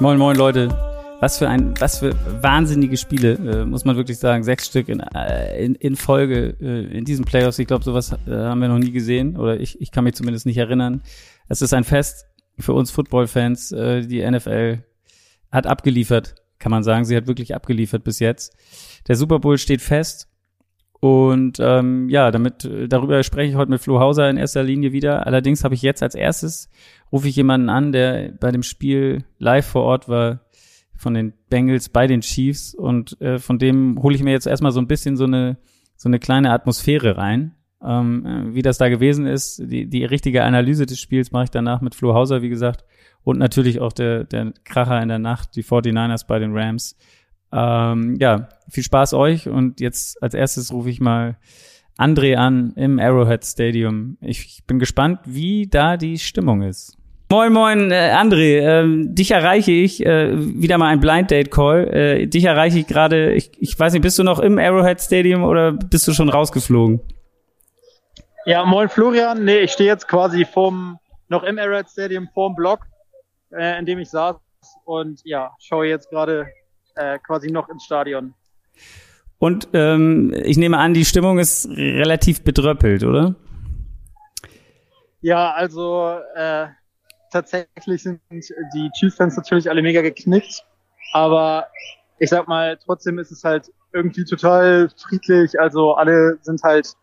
Moin, moin, Leute. Was für ein, was für wahnsinnige Spiele, äh, muss man wirklich sagen. Sechs Stück in, äh, in, in Folge äh, in diesen Playoffs. Ich glaube, sowas äh, haben wir noch nie gesehen oder ich, ich kann mich zumindest nicht erinnern. Es ist ein Fest für uns Football-Fans. Äh, die NFL hat abgeliefert, kann man sagen. Sie hat wirklich abgeliefert bis jetzt. Der Super Bowl steht fest. Und ähm, ja, damit darüber spreche ich heute mit Flo Hauser in erster Linie wieder. Allerdings habe ich jetzt als erstes rufe ich jemanden an, der bei dem Spiel live vor Ort war von den Bengals bei den Chiefs und äh, von dem hole ich mir jetzt erstmal so ein bisschen so eine so eine kleine Atmosphäre rein, ähm, äh, wie das da gewesen ist. Die, die richtige Analyse des Spiels mache ich danach mit Flo Hauser, wie gesagt, und natürlich auch der der Kracher in der Nacht, die 49ers bei den Rams. Ähm, ja, viel Spaß euch und jetzt als erstes rufe ich mal André an im Arrowhead Stadium. Ich, bin gespannt, wie da die Stimmung ist. Moin, moin, äh, André. Ähm, dich erreiche ich, äh, wieder mal ein Blind Date Call. Äh, dich erreiche ich gerade, ich, ich weiß nicht, bist du noch im Arrowhead Stadium oder bist du schon rausgeflogen? Ja, moin Florian. Nee, ich stehe jetzt quasi vorm, noch im Arrowhead Stadium vorm Block, äh, in dem ich saß und ja, schaue jetzt gerade äh, quasi noch ins Stadion. Und ähm, ich nehme an, die Stimmung ist relativ bedröppelt, oder? Ja, also äh, tatsächlich sind die Chiefs-Fans natürlich alle mega geknickt. Aber ich sag mal, trotzdem ist es halt irgendwie total friedlich. Also alle sind halt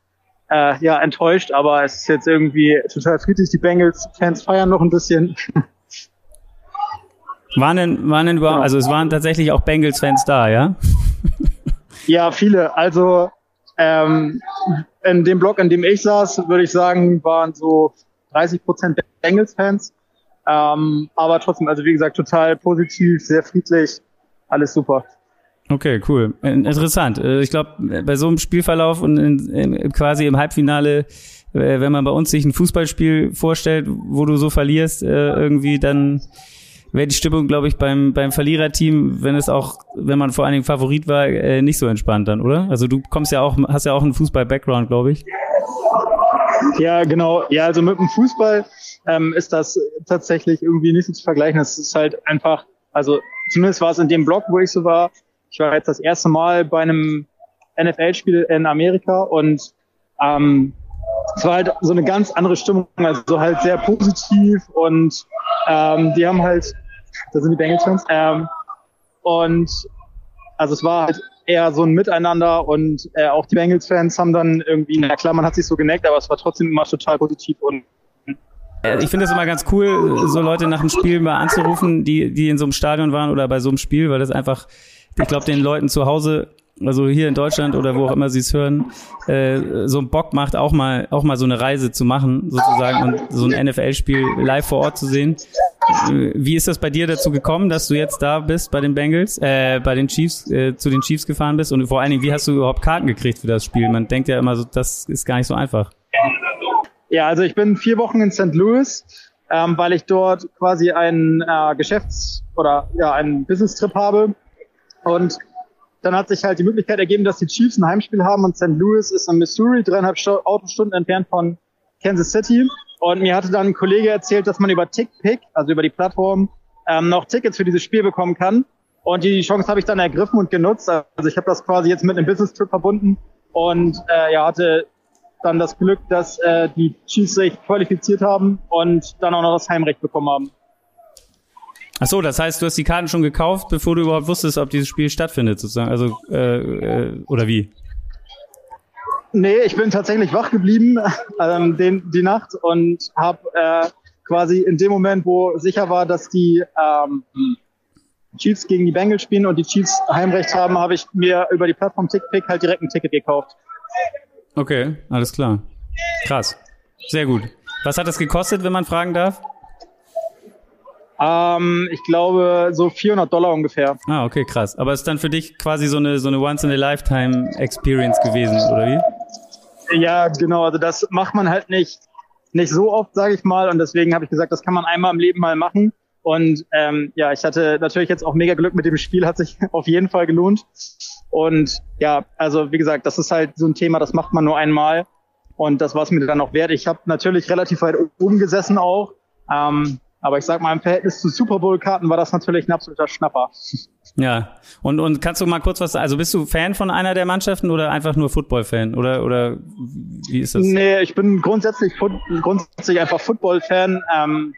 äh, ja enttäuscht, aber es ist jetzt irgendwie total friedlich. Die Bengals-Fans feiern noch ein bisschen. Waren denn, waren denn überhaupt, also es waren tatsächlich auch Bengals-Fans da, ja? ja, viele. Also ähm, in dem Block, in dem ich saß, würde ich sagen, waren so 30 Prozent Bengals-Fans ähm, aber trotzdem, also wie gesagt, total positiv, sehr friedlich, alles super. Okay, cool. Interessant. Äh, ich glaube, bei so einem Spielverlauf und in, in, quasi im Halbfinale, äh, wenn man bei uns sich ein Fußballspiel vorstellt, wo du so verlierst, äh, irgendwie, dann wäre die Stimmung, glaube ich, beim, beim Verliererteam, wenn es auch, wenn man vor allen Dingen Favorit war, nicht so entspannt dann, oder? Also du kommst ja auch, hast ja auch einen Fußball-Background, glaube ich. Ja, genau. Ja, also mit dem Fußball ähm, ist das tatsächlich irgendwie nicht so zu vergleichen. Es ist halt einfach, also zumindest war es in dem Blog, wo ich so war. Ich war jetzt das erste Mal bei einem NFL-Spiel in Amerika und ähm, es war halt so eine ganz andere Stimmung, also halt sehr positiv und ähm, die haben halt, da sind die Bengals-Fans, ähm, und also es war halt eher so ein Miteinander und äh, auch die Bengals-Fans haben dann irgendwie, na klar, man hat sich so geneckt, aber es war trotzdem immer total positiv und ich finde es immer ganz cool, so Leute nach dem Spiel mal anzurufen, die, die in so einem Stadion waren oder bei so einem Spiel, weil das einfach, ich glaube, den Leuten zu Hause, also hier in Deutschland oder wo auch immer sie es hören, äh, so einen Bock macht, auch mal, auch mal so eine Reise zu machen, sozusagen, und so ein NFL-Spiel live vor Ort zu sehen. Wie ist das bei dir dazu gekommen, dass du jetzt da bist bei den Bengals, äh, bei den Chiefs, äh, zu den Chiefs gefahren bist? Und vor allen Dingen, wie hast du überhaupt Karten gekriegt für das Spiel? Man denkt ja immer so, das ist gar nicht so einfach. Ja, also ich bin vier Wochen in St. Louis, ähm, weil ich dort quasi einen äh, Geschäfts- oder ja einen Business-Trip habe. Und dann hat sich halt die Möglichkeit ergeben, dass die Chiefs ein Heimspiel haben und St. Louis ist in Missouri, dreieinhalb Autostunden entfernt von Kansas City. Und mir hatte dann ein Kollege erzählt, dass man über TickPick, also über die Plattform, ähm, noch Tickets für dieses Spiel bekommen kann. Und die Chance habe ich dann ergriffen und genutzt. Also ich habe das quasi jetzt mit einem Business-Trip verbunden und äh, ja, hatte dann das Glück, dass äh, die Chiefs sich qualifiziert haben und dann auch noch das Heimrecht bekommen haben. Ach so, das heißt, du hast die Karten schon gekauft, bevor du überhaupt wusstest, ob dieses Spiel stattfindet, sozusagen. Also, äh, äh, oder wie? Nee, ich bin tatsächlich wach geblieben ähm, den, die Nacht und habe äh, quasi in dem Moment, wo sicher war, dass die ähm, Chiefs gegen die Bengals spielen und die Chiefs Heimrecht haben, habe ich mir über die Plattform TickPick halt direkt ein Ticket gekauft. Okay, alles klar. Krass. Sehr gut. Was hat das gekostet, wenn man fragen darf? Ähm, ich glaube so 400 Dollar ungefähr. Ah, okay, krass. Aber ist dann für dich quasi so eine so eine Once in a Lifetime Experience gewesen, oder wie? Ja, genau. Also das macht man halt nicht nicht so oft, sage ich mal. Und deswegen habe ich gesagt, das kann man einmal im Leben mal machen. Und ähm, ja, ich hatte natürlich jetzt auch mega Glück mit dem Spiel, hat sich auf jeden Fall gelohnt. Und ja, also wie gesagt, das ist halt so ein Thema, das macht man nur einmal. Und das war es mir dann auch wert. Ich habe natürlich relativ weit oben gesessen auch. Ähm, aber ich sag mal, im Verhältnis zu Super Bowl-Karten war das natürlich ein absoluter Schnapper. Ja. Und, und kannst du mal kurz was, also bist du Fan von einer der Mannschaften oder einfach nur Football-Fan? Oder, oder wie ist das? Nee, ich bin grundsätzlich, grundsätzlich einfach Football-Fan. Ähm,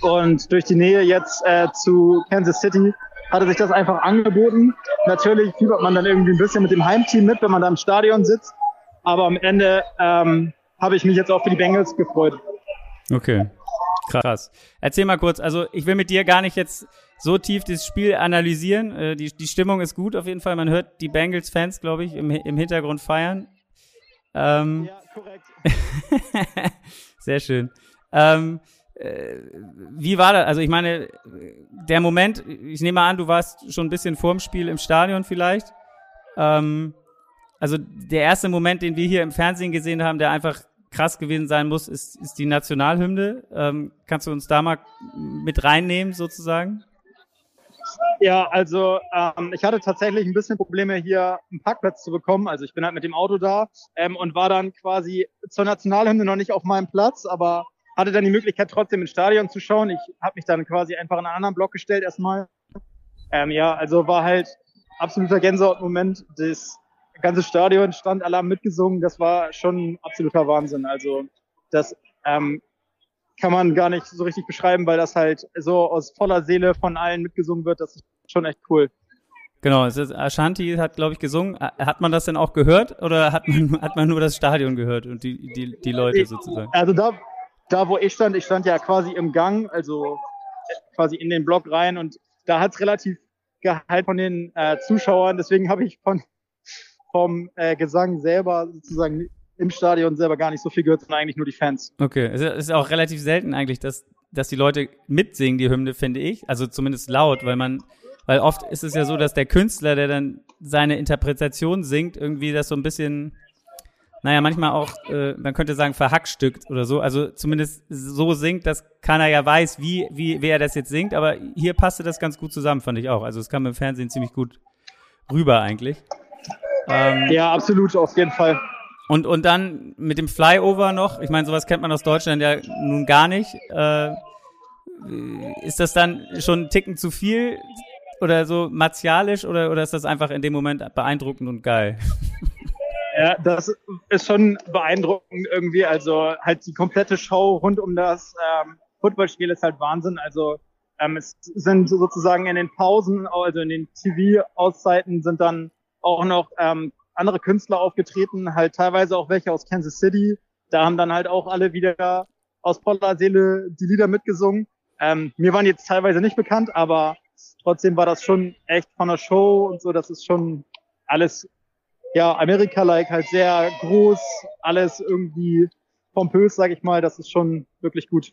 und durch die Nähe jetzt äh, zu Kansas City hatte sich das einfach angeboten. Natürlich fiebert man dann irgendwie ein bisschen mit dem Heimteam mit, wenn man da im Stadion sitzt. Aber am Ende ähm, habe ich mich jetzt auch für die Bengals gefreut. Okay. Krass. Erzähl mal kurz, also ich will mit dir gar nicht jetzt so tief das Spiel analysieren. Äh, die, die Stimmung ist gut auf jeden Fall. Man hört die Bengals-Fans, glaube ich, im, im Hintergrund feiern. Ähm, ja, korrekt. sehr schön. Ähm, äh, wie war das? Also ich meine, der Moment, ich nehme an, du warst schon ein bisschen vorm Spiel im Stadion vielleicht. Ähm, also der erste Moment, den wir hier im Fernsehen gesehen haben, der einfach krass gewesen sein muss, ist, ist die Nationalhymne. Ähm, kannst du uns da mal mit reinnehmen sozusagen? Ja, also ähm, ich hatte tatsächlich ein bisschen Probleme hier einen Parkplatz zu bekommen. Also ich bin halt mit dem Auto da ähm, und war dann quasi zur Nationalhymne noch nicht auf meinem Platz, aber hatte dann die Möglichkeit, trotzdem ins Stadion zu schauen. Ich habe mich dann quasi einfach in einen anderen Block gestellt erstmal. Ähm, ja, also war halt absoluter Gänsehautmoment. Das ganze Stadion stand Alarm mitgesungen. Das war schon absoluter Wahnsinn. Also das ähm, kann man gar nicht so richtig beschreiben, weil das halt so aus voller Seele von allen mitgesungen wird. Das ist schon echt cool. Genau, es ist, Ashanti hat, glaube ich, gesungen. Hat man das denn auch gehört oder hat man, hat man nur das Stadion gehört und die, die, die Leute sozusagen? Also da, da, wo ich stand, ich stand ja quasi im Gang, also quasi in den Block rein und da hat es relativ geheilt von den äh, Zuschauern. Deswegen habe ich von vom äh, Gesang selber sozusagen im Stadion selber gar nicht so viel gehört, sondern eigentlich nur die Fans. Okay, es ist auch relativ selten eigentlich, dass, dass die Leute mitsingen, die Hymne, finde ich. Also zumindest laut, weil man, weil oft ist es ja so, dass der Künstler, der dann seine Interpretation singt, irgendwie das so ein bisschen naja, manchmal auch, äh, man könnte sagen, verhackstückt oder so. Also zumindest so singt, dass keiner ja weiß, wie, wie, wer das jetzt singt. Aber hier passte das ganz gut zusammen, fand ich auch. Also es kam im Fernsehen ziemlich gut rüber eigentlich. Ähm, ja, absolut, auf jeden Fall. Und, und dann mit dem Flyover noch, ich meine, sowas kennt man aus Deutschland ja nun gar nicht. Äh, ist das dann schon ein Ticken zu viel oder so martialisch oder, oder ist das einfach in dem Moment beeindruckend und geil? Ja, das ist schon beeindruckend irgendwie. Also halt die komplette Show rund um das ähm, Footballspiel ist halt Wahnsinn. Also ähm, es sind sozusagen in den Pausen, also in den TV-Auszeiten sind dann auch noch ähm, andere Künstler aufgetreten, halt teilweise auch welche aus Kansas City. Da haben dann halt auch alle wieder aus voller Seele die Lieder mitgesungen. Ähm, mir waren jetzt teilweise nicht bekannt, aber trotzdem war das schon echt von der Show und so. Das ist schon alles ja, Amerika-like halt sehr groß, alles irgendwie pompös, sag ich mal. Das ist schon wirklich gut.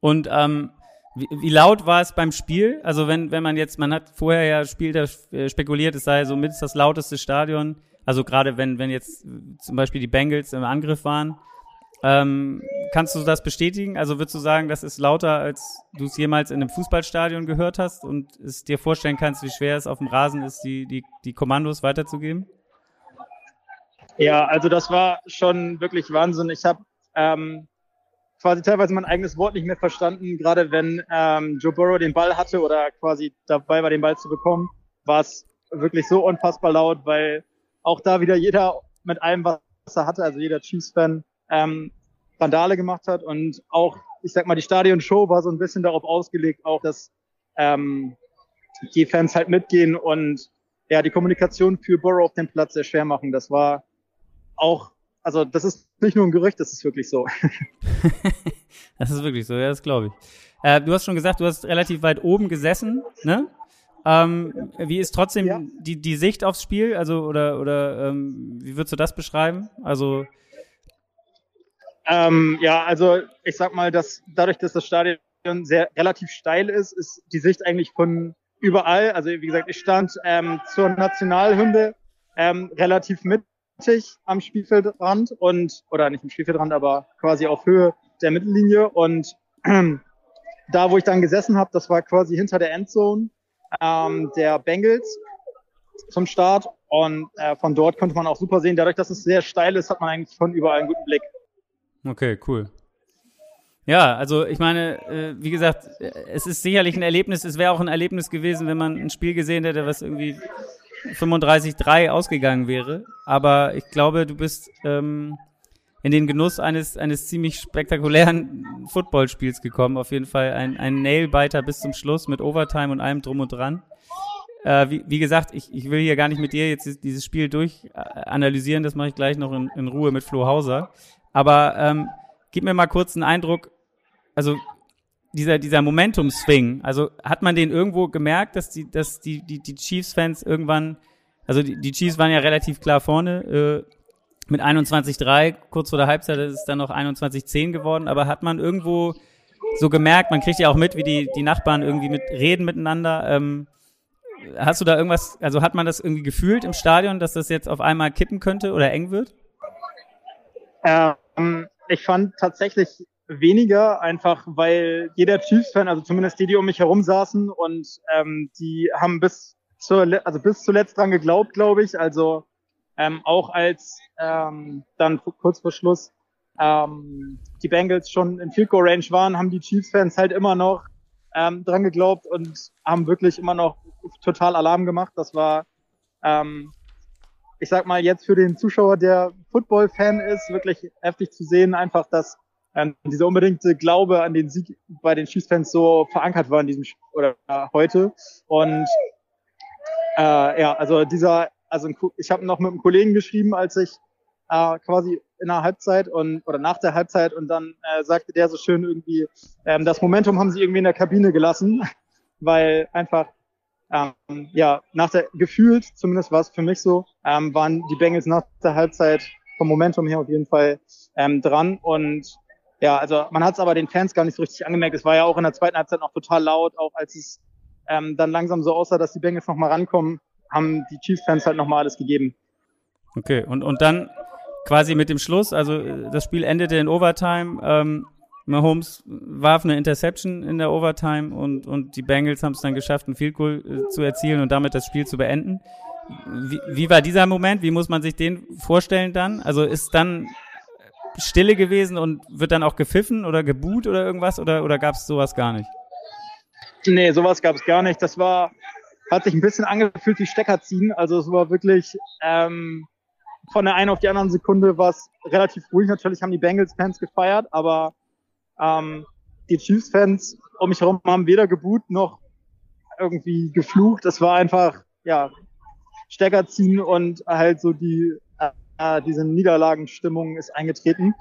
Und ähm, wie, wie laut war es beim Spiel? Also wenn, wenn man jetzt, man hat vorher ja Spiel äh, spekuliert, es sei so mit das lauteste Stadion. Also gerade wenn, wenn jetzt zum Beispiel die Bengals im Angriff waren. Ähm, kannst du das bestätigen? Also würdest du sagen, das ist lauter, als du es jemals in einem Fußballstadion gehört hast und es dir vorstellen kannst, wie schwer es auf dem Rasen ist, die, die, die Kommandos weiterzugeben? Ja, also das war schon wirklich Wahnsinn. Ich habe ähm, quasi teilweise mein eigenes Wort nicht mehr verstanden, gerade wenn ähm, Joe Burrow den Ball hatte oder quasi dabei war, den Ball zu bekommen, war es wirklich so unfassbar laut, weil auch da wieder jeder mit allem, was er hatte, also jeder Chiefs-Fan, ähm, Randale gemacht hat und auch, ich sag mal, die Stadionshow war so ein bisschen darauf ausgelegt, auch dass ähm, die Fans halt mitgehen und ja, die Kommunikation für Burrow auf dem Platz sehr schwer machen. Das war auch, also das ist nicht nur ein Gerücht, das ist wirklich so. das ist wirklich so, ja, das glaube ich. Äh, du hast schon gesagt, du hast relativ weit oben gesessen, ne? Ähm, wie ist trotzdem ja. die, die Sicht aufs Spiel? Also, oder, oder ähm, wie würdest du das beschreiben? Also ähm, ja, also ich sag mal, dass dadurch, dass das Stadion sehr relativ steil ist, ist die Sicht eigentlich von überall. Also wie gesagt, ich stand ähm, zur Nationalhymne ähm, relativ mit am Spielfeldrand und, oder nicht im Spielfeldrand, aber quasi auf Höhe der Mittellinie und da, wo ich dann gesessen habe, das war quasi hinter der Endzone ähm, der Bengals zum Start. Und äh, von dort konnte man auch super sehen. Dadurch, dass es sehr steil ist, hat man eigentlich von überall einen guten Blick. Okay, cool. Ja, also ich meine, äh, wie gesagt, es ist sicherlich ein Erlebnis. Es wäre auch ein Erlebnis gewesen, wenn man ein Spiel gesehen hätte, was irgendwie 35-3 ausgegangen wäre. Aber ich glaube, du bist ähm, in den Genuss eines, eines ziemlich spektakulären Footballspiels gekommen. Auf jeden Fall ein, ein Nailbiter bis zum Schluss mit Overtime und allem drum und dran. Äh, wie, wie gesagt, ich, ich will hier gar nicht mit dir jetzt dieses Spiel durchanalysieren. Das mache ich gleich noch in, in Ruhe mit Flo Hauser. Aber ähm, gib mir mal kurz einen Eindruck. Also dieser, dieser Momentum-Swing, also hat man den irgendwo gemerkt, dass die, dass die, die, die Chiefs-Fans irgendwann, also die, die Chiefs waren ja relativ klar vorne, äh, mit 21-3, kurz vor der Halbzeit ist es dann noch 21-10 geworden, aber hat man irgendwo so gemerkt, man kriegt ja auch mit, wie die, die Nachbarn irgendwie mit reden miteinander. Ähm, hast du da irgendwas, also hat man das irgendwie gefühlt im Stadion, dass das jetzt auf einmal kippen könnte oder eng wird? Ähm, ich fand tatsächlich weniger, einfach weil jeder Chiefs-Fan, also zumindest die, die um mich herum saßen und ähm, die haben bis zur, also bis zuletzt dran geglaubt, glaube ich. Also ähm, auch als ähm, dann kurz vor Schluss ähm, die Bengals schon in Field Goal Range waren, haben die Chiefs-Fans halt immer noch ähm, dran geglaubt und haben wirklich immer noch total Alarm gemacht. Das war, ähm, ich sag mal, jetzt für den Zuschauer, der Football-Fan ist, wirklich heftig zu sehen, einfach, dass ähm, dieser unbedingte Glaube an den Sieg bei den Chiefs-Fans so verankert war in diesem oder äh, heute. Und äh, ja, also dieser also ich habe noch mit einem Kollegen geschrieben, als ich äh, quasi in der Halbzeit und oder nach der Halbzeit und dann äh, sagte der so schön irgendwie, ähm, das Momentum haben sie irgendwie in der Kabine gelassen, weil einfach ähm, ja nach der gefühlt, zumindest war es für mich so, ähm, waren die Bengals nach der Halbzeit vom Momentum her auf jeden Fall ähm, dran und ja, also man hat es aber den Fans gar nicht so richtig angemerkt. Es war ja auch in der zweiten Halbzeit noch total laut, auch als es ähm, dann langsam so aussah, dass die Bengals noch mal rankommen haben die Chiefs-Fans halt nochmal alles gegeben. Okay, und, und dann quasi mit dem Schluss, also äh, das Spiel endete in Overtime. Ähm, Mahomes warf eine Interception in der Overtime und, und die Bengals haben es dann geschafft, ein Field Goal äh, zu erzielen und damit das Spiel zu beenden. Wie, wie war dieser Moment? Wie muss man sich den vorstellen dann? Also ist dann Stille gewesen und wird dann auch gepfiffen oder geboot oder irgendwas oder, oder gab es sowas gar nicht? Nee, sowas gab es gar nicht. Das war hat sich ein bisschen angefühlt wie Stecker ziehen. Also es war wirklich ähm, von der einen auf die anderen Sekunde war es relativ ruhig. Natürlich haben die Bengals-Fans gefeiert, aber ähm, die Chiefs-Fans um mich herum haben weder geboot noch irgendwie geflucht. Es war einfach, ja, Stecker ziehen und halt so die, äh, diese Niederlagenstimmung ist eingetreten.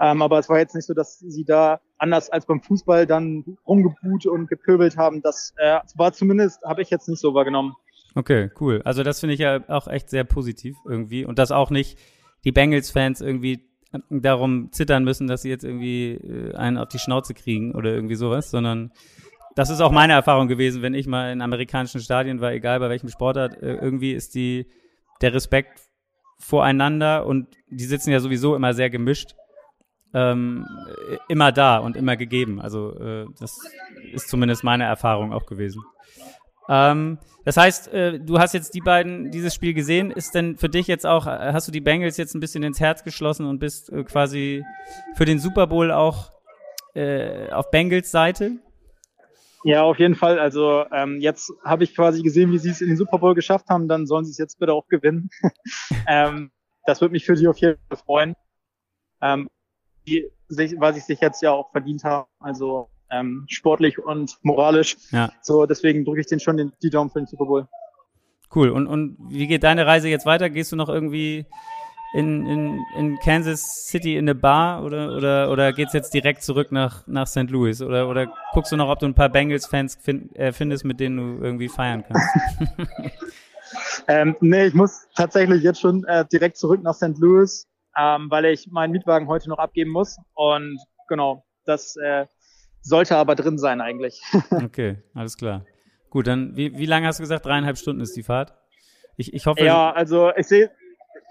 Ähm, aber es war jetzt nicht so, dass sie da anders als beim Fußball dann rumgebuht und gepöbelt haben. Das äh, war zumindest, habe ich jetzt nicht so wahrgenommen. Okay, cool. Also das finde ich ja auch echt sehr positiv irgendwie. Und dass auch nicht die Bengals-Fans irgendwie darum zittern müssen, dass sie jetzt irgendwie äh, einen auf die Schnauze kriegen oder irgendwie sowas, sondern das ist auch meine Erfahrung gewesen, wenn ich mal in amerikanischen Stadien war, egal bei welchem Sportart, äh, irgendwie ist die der Respekt voreinander und die sitzen ja sowieso immer sehr gemischt ähm, immer da und immer gegeben. Also äh, das ist zumindest meine Erfahrung auch gewesen. Ähm, das heißt, äh, du hast jetzt die beiden dieses Spiel gesehen. Ist denn für dich jetzt auch, hast du die Bengals jetzt ein bisschen ins Herz geschlossen und bist äh, quasi für den Super Bowl auch äh, auf Bengals Seite? Ja, auf jeden Fall. Also ähm, jetzt habe ich quasi gesehen, wie sie es in den Super Bowl geschafft haben. Dann sollen sie es jetzt bitte auch gewinnen. ähm, das würde mich für sie auf jeden Fall freuen. Ähm, die sich, weil sie sich jetzt ja auch verdient haben. Also ähm, sportlich und moralisch. Ja. So, deswegen drücke ich den schon den, die Daumen für den Super Bowl. Cool. Und, und wie geht deine Reise jetzt weiter? Gehst du noch irgendwie in, in, in Kansas City in eine Bar oder, oder, oder geht's jetzt direkt zurück nach, nach St. Louis? Oder, oder guckst du noch, ob du ein paar Bengals-Fans find, äh, findest, mit denen du irgendwie feiern kannst? ähm, nee, ich muss tatsächlich jetzt schon äh, direkt zurück nach St. Louis ähm, weil ich meinen Mietwagen heute noch abgeben muss. Und genau, das äh, sollte aber drin sein eigentlich. okay, alles klar. Gut, dann wie, wie lange hast du gesagt? Dreieinhalb Stunden ist die Fahrt? Ich, ich hoffe. Ja, also ich sehe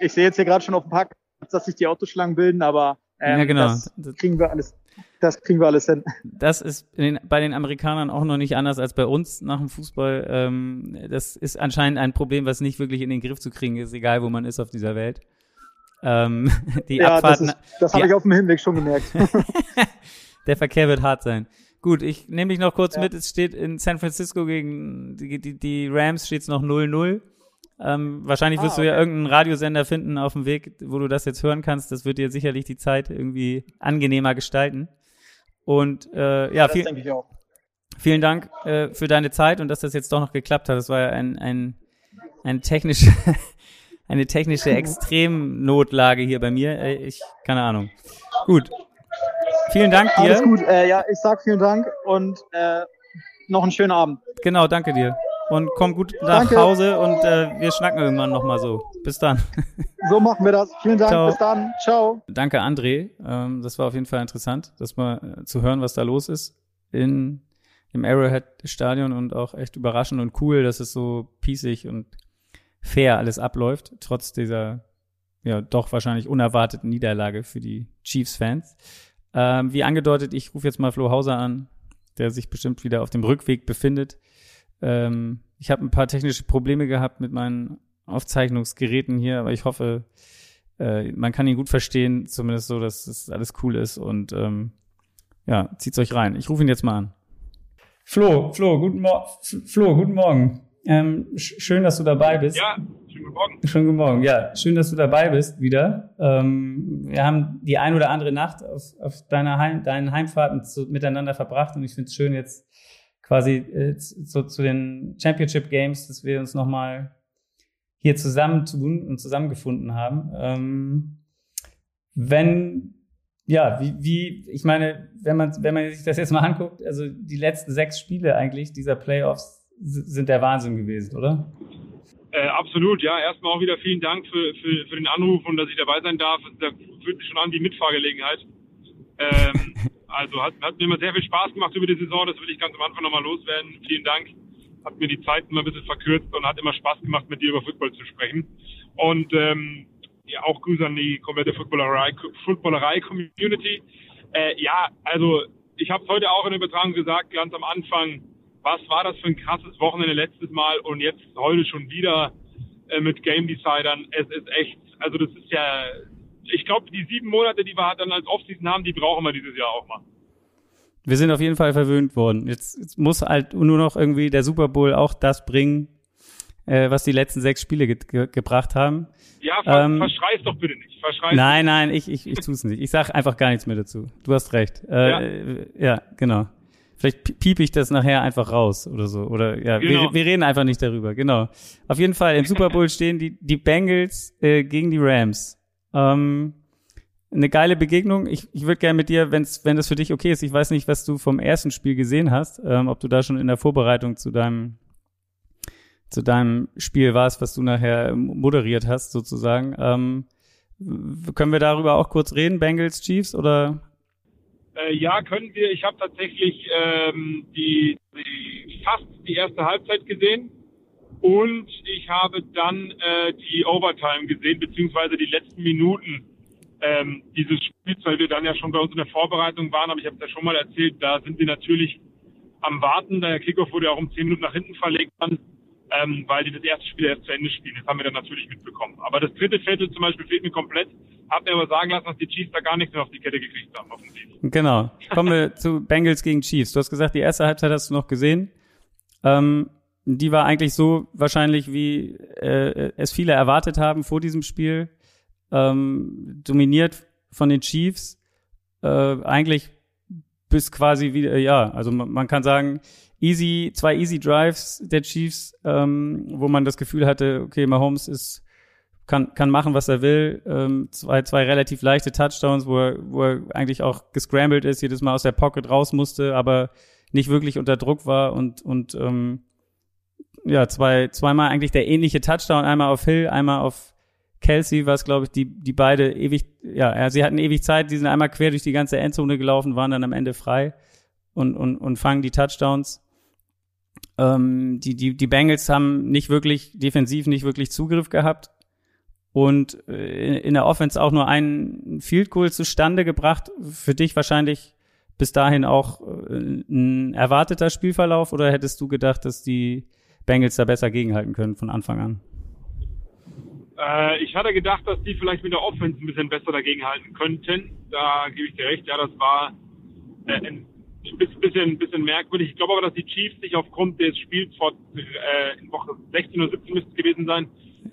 ich sehe jetzt hier gerade schon auf dem Park, dass sich die Autoschlangen bilden, aber ähm, ja, genau. das kriegen wir alles Das kriegen wir alles hin. Das ist den, bei den Amerikanern auch noch nicht anders als bei uns nach dem Fußball. Ähm, das ist anscheinend ein Problem, was nicht wirklich in den Griff zu kriegen ist, egal wo man ist auf dieser Welt. Ähm, die ja, Abfahrten. Das, das habe ich auf dem Hinweg schon gemerkt. Der Verkehr wird hart sein. Gut, ich nehme dich noch kurz ja. mit. Es steht in San Francisco gegen die, die, die Rams steht es noch 0-0. Ähm, wahrscheinlich wirst ah, okay. du ja irgendeinen Radiosender finden auf dem Weg, wo du das jetzt hören kannst. Das wird dir sicherlich die Zeit irgendwie angenehmer gestalten. Und äh, ja, viel, vielen Dank äh, für deine Zeit und dass das jetzt doch noch geklappt hat. Das war ja ein, ein, ein technische, eine technische Extremnotlage hier bei mir. Äh, ich, keine Ahnung. Gut. Vielen Dank dir. Alles gut. Äh, ja, ich sag vielen Dank und äh, noch einen schönen Abend. Genau, danke dir. Und komm gut nach danke. Hause und äh, wir schnacken irgendwann nochmal so. Bis dann. So machen wir das. Vielen Dank. Ciao. Bis dann. Ciao. Danke, André. Ähm, das war auf jeden Fall interessant, das mal äh, zu hören, was da los ist in im Arrowhead-Stadion und auch echt überraschend und cool, dass es so pießig und fair alles abläuft, trotz dieser ja doch wahrscheinlich unerwarteten Niederlage für die Chiefs-Fans. Ähm, wie angedeutet, ich rufe jetzt mal Flo Hauser an, der sich bestimmt wieder auf dem Rückweg befindet. Ähm, ich habe ein paar technische Probleme gehabt mit meinen Aufzeichnungsgeräten hier, aber ich hoffe, äh, man kann ihn gut verstehen, zumindest so, dass das alles cool ist und ähm, ja, zieht's euch rein. Ich rufe ihn jetzt mal an. Flo, Flo, guten, Mo Flo, guten Morgen. Ähm, schön, dass du dabei bist. Ja, schönen guten Morgen. Schönen guten Morgen, ja. Schön, dass du dabei bist wieder. Ähm, wir haben die ein oder andere Nacht auf, auf deiner Heim, deinen Heimfahrten zu, miteinander verbracht und ich finde es schön jetzt quasi äh, zu, zu den Championship Games, dass wir uns nochmal hier zusammen tun und zusammengefunden haben. Ähm, wenn ja, wie, wie, ich meine, wenn man, wenn man sich das jetzt mal anguckt, also die letzten sechs Spiele eigentlich dieser Playoffs sind der Wahnsinn gewesen, oder? Äh, absolut, ja. Erstmal auch wieder vielen Dank für, für, für den Anruf und dass ich dabei sein darf. Das fühlt sich schon an wie Mitfahrgelegenheit. Ähm, also hat, hat mir immer sehr viel Spaß gemacht über die Saison. Das will ich ganz am Anfang nochmal loswerden. Vielen Dank. Hat mir die Zeit immer ein bisschen verkürzt und hat immer Spaß gemacht, mit dir über Football zu sprechen. Und ähm, ja, auch Grüße an die komplette Footballerei-Community. Äh, ja, also ich habe heute auch in der Übertragung gesagt, ganz am Anfang, was war das für ein krasses Wochenende letztes Mal und jetzt heute schon wieder äh, mit Game Decidern. Es ist echt, also das ist ja, ich glaube, die sieben Monate, die wir dann als Offseason haben, die brauchen wir dieses Jahr auch mal. Wir sind auf jeden Fall verwöhnt worden. Jetzt, jetzt muss halt nur noch irgendwie der Super Bowl auch das bringen, äh, was die letzten sechs Spiele ge ge gebracht haben. Ja, ver ähm, verschrei's doch bitte nicht. Verschrei's nein, nein, ich, ich, ich tue es nicht. Ich sag einfach gar nichts mehr dazu. Du hast recht. Äh, ja. ja, genau. Vielleicht piepe ich das nachher einfach raus oder so. Oder ja, genau. wir, wir, reden einfach nicht darüber. Genau. Auf jeden Fall, im Super Bowl stehen die, die Bengals äh, gegen die Rams. Ähm, eine geile Begegnung. Ich, ich würde gerne mit dir, wenn's, wenn das für dich okay ist, ich weiß nicht, was du vom ersten Spiel gesehen hast, ähm, ob du da schon in der Vorbereitung zu deinem zu deinem Spiel warst, was du nachher moderiert hast, sozusagen. Ähm, können wir darüber auch kurz reden, Bengals Chiefs, oder äh, ja, können wir. Ich habe tatsächlich ähm, die, die, fast die erste Halbzeit gesehen und ich habe dann äh, die Overtime gesehen, beziehungsweise die letzten Minuten ähm, dieses Spiels, weil wir dann ja schon bei uns in der Vorbereitung waren, aber ich habe es ja schon mal erzählt, da sind wir natürlich am Warten. Der Kickoff wurde ja auch um zehn Minuten nach hinten verlegt. Dann ähm, weil die das erste Spiel erst zu Ende spielen. Das haben wir dann natürlich mitbekommen. Aber das dritte Viertel zum Beispiel fehlt mir komplett. Hab mir aber sagen lassen, dass die Chiefs da gar nichts mehr auf die Kette gekriegt haben, offensiv. Genau. Kommen wir zu Bengals gegen Chiefs. Du hast gesagt, die erste Halbzeit hast du noch gesehen. Ähm, die war eigentlich so wahrscheinlich, wie äh, es viele erwartet haben vor diesem Spiel. Ähm, dominiert von den Chiefs. Äh, eigentlich bis quasi wieder, ja, also man, man kann sagen, easy, zwei easy Drives der Chiefs, ähm, wo man das Gefühl hatte, okay, Mahomes ist, kann, kann machen, was er will. Ähm, zwei, zwei relativ leichte Touchdowns, wo er, wo er eigentlich auch gescrambled ist, jedes Mal aus der Pocket raus musste, aber nicht wirklich unter Druck war und, und ähm, ja, zwei, zweimal eigentlich der ähnliche Touchdown, einmal auf Hill, einmal auf Kelsey, was glaube ich, die, die beide ewig, ja, sie hatten ewig Zeit, die sind einmal quer durch die ganze Endzone gelaufen, waren dann am Ende frei und, und, und fangen die Touchdowns. Ähm, die, die, die Bengals haben nicht wirklich defensiv nicht wirklich Zugriff gehabt und äh, in der Offense auch nur einen Field Goal zustande gebracht. Für dich wahrscheinlich bis dahin auch äh, ein erwarteter Spielverlauf oder hättest du gedacht, dass die Bengals da besser gegenhalten können von Anfang an? Äh, ich hatte gedacht, dass die vielleicht mit der Offense ein bisschen besser dagegenhalten könnten. Da gebe ich dir recht. Ja, das war äh, ein bisschen, bisschen merkwürdig. Ich glaube aber, dass die Chiefs sich aufgrund des Spiels vor äh, in Woche 16 oder 17 müsste es gewesen sein,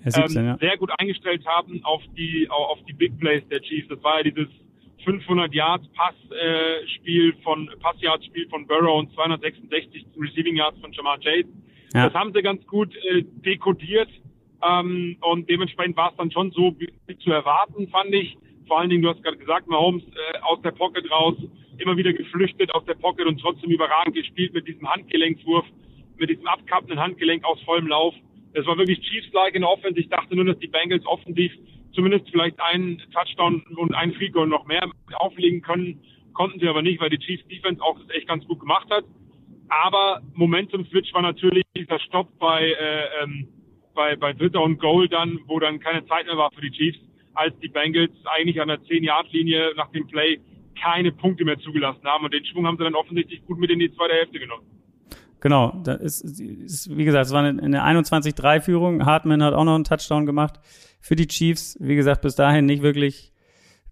ja, 17, ähm, ja. sehr gut eingestellt haben auf die auf die Big Plays der Chiefs. Das war ja dieses 500 Yards Passspiel äh, von Passyards Spiel von Burrow und 266 Receiving Yards von Jamar Chase. Ja. Das haben sie ganz gut äh, dekodiert ähm, und dementsprechend war es dann schon so wie zu erwarten, fand ich. Vor allen Dingen, du hast gerade gesagt, Mahomes äh, aus der Pocket raus, immer wieder geflüchtet aus der Pocket und trotzdem überragend gespielt mit diesem Handgelenkswurf, mit diesem abkappenden Handgelenk aus vollem Lauf. Das war wirklich Chiefs-like in der Offense. Ich dachte nur, dass die Bengals offensiv zumindest vielleicht einen Touchdown und einen Free Goal noch mehr auflegen können. Konnten sie aber nicht, weil die Chiefs Defense auch das echt ganz gut gemacht hat. Aber Momentum Switch war natürlich dieser Stopp bei, äh, ähm, bei, bei Dritter und Goal dann, wo dann keine Zeit mehr war für die Chiefs, als die Bengals eigentlich an der 10-Yard-Linie nach dem Play keine Punkte mehr zugelassen haben. Und den Schwung haben sie dann offensichtlich gut mit in die zweite Hälfte genommen. Genau, da ist, ist wie gesagt, es war eine, eine 21-3-Führung. Hartman hat auch noch einen Touchdown gemacht für die Chiefs. Wie gesagt, bis dahin nicht wirklich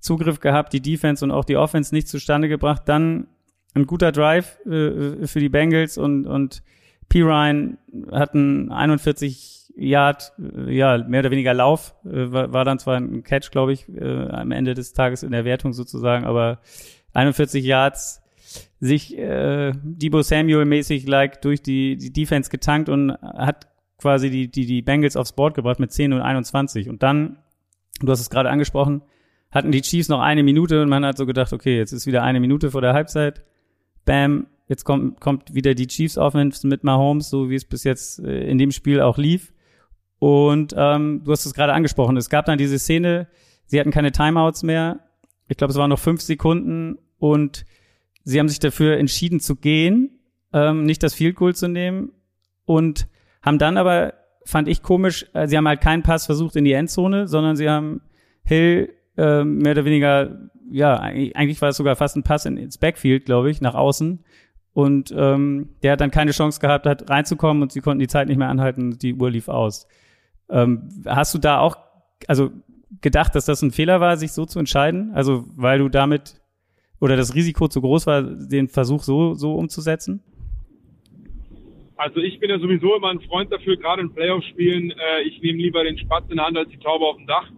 Zugriff gehabt, die Defense und auch die Offense nicht zustande gebracht. Dann ein guter Drive äh, für die Bengals und, und P. Ryan hat einen 41 Yard, äh, ja, mehr oder weniger Lauf, äh, war, war dann zwar ein Catch, glaube ich, äh, am Ende des Tages in der Wertung sozusagen, aber 41 Yards sich äh, Debo Samuel mäßig like durch die, die Defense getankt und hat quasi die, die, die Bengals aufs Board gebracht mit 10 und 21. Und dann, du hast es gerade angesprochen, hatten die Chiefs noch eine Minute und man hat so gedacht, okay, jetzt ist wieder eine Minute vor der Halbzeit. Bam, jetzt kommt, kommt wieder die Chiefs Offense mit Mahomes, so wie es bis jetzt äh, in dem Spiel auch lief. Und ähm, du hast es gerade angesprochen, es gab dann diese Szene, sie hatten keine Timeouts mehr. Ich glaube, es waren noch fünf Sekunden und sie haben sich dafür entschieden zu gehen, ähm, nicht das Field Goal zu nehmen und haben dann aber, fand ich komisch, äh, sie haben halt keinen Pass versucht in die Endzone, sondern sie haben Hill äh, mehr oder weniger, ja, eigentlich war es sogar fast ein Pass in, ins Backfield, glaube ich, nach außen. Und ähm, der hat dann keine Chance gehabt, hat reinzukommen und sie konnten die Zeit nicht mehr anhalten, die Uhr lief aus. Ähm, hast du da auch, also gedacht, dass das ein Fehler war, sich so zu entscheiden? Also weil du damit oder das Risiko zu groß war, den Versuch so so umzusetzen? Also ich bin ja sowieso immer ein Freund dafür, gerade in Playoff-Spielen, äh, ich nehme lieber den Spatz in der Hand als die Taube auf dem Dach.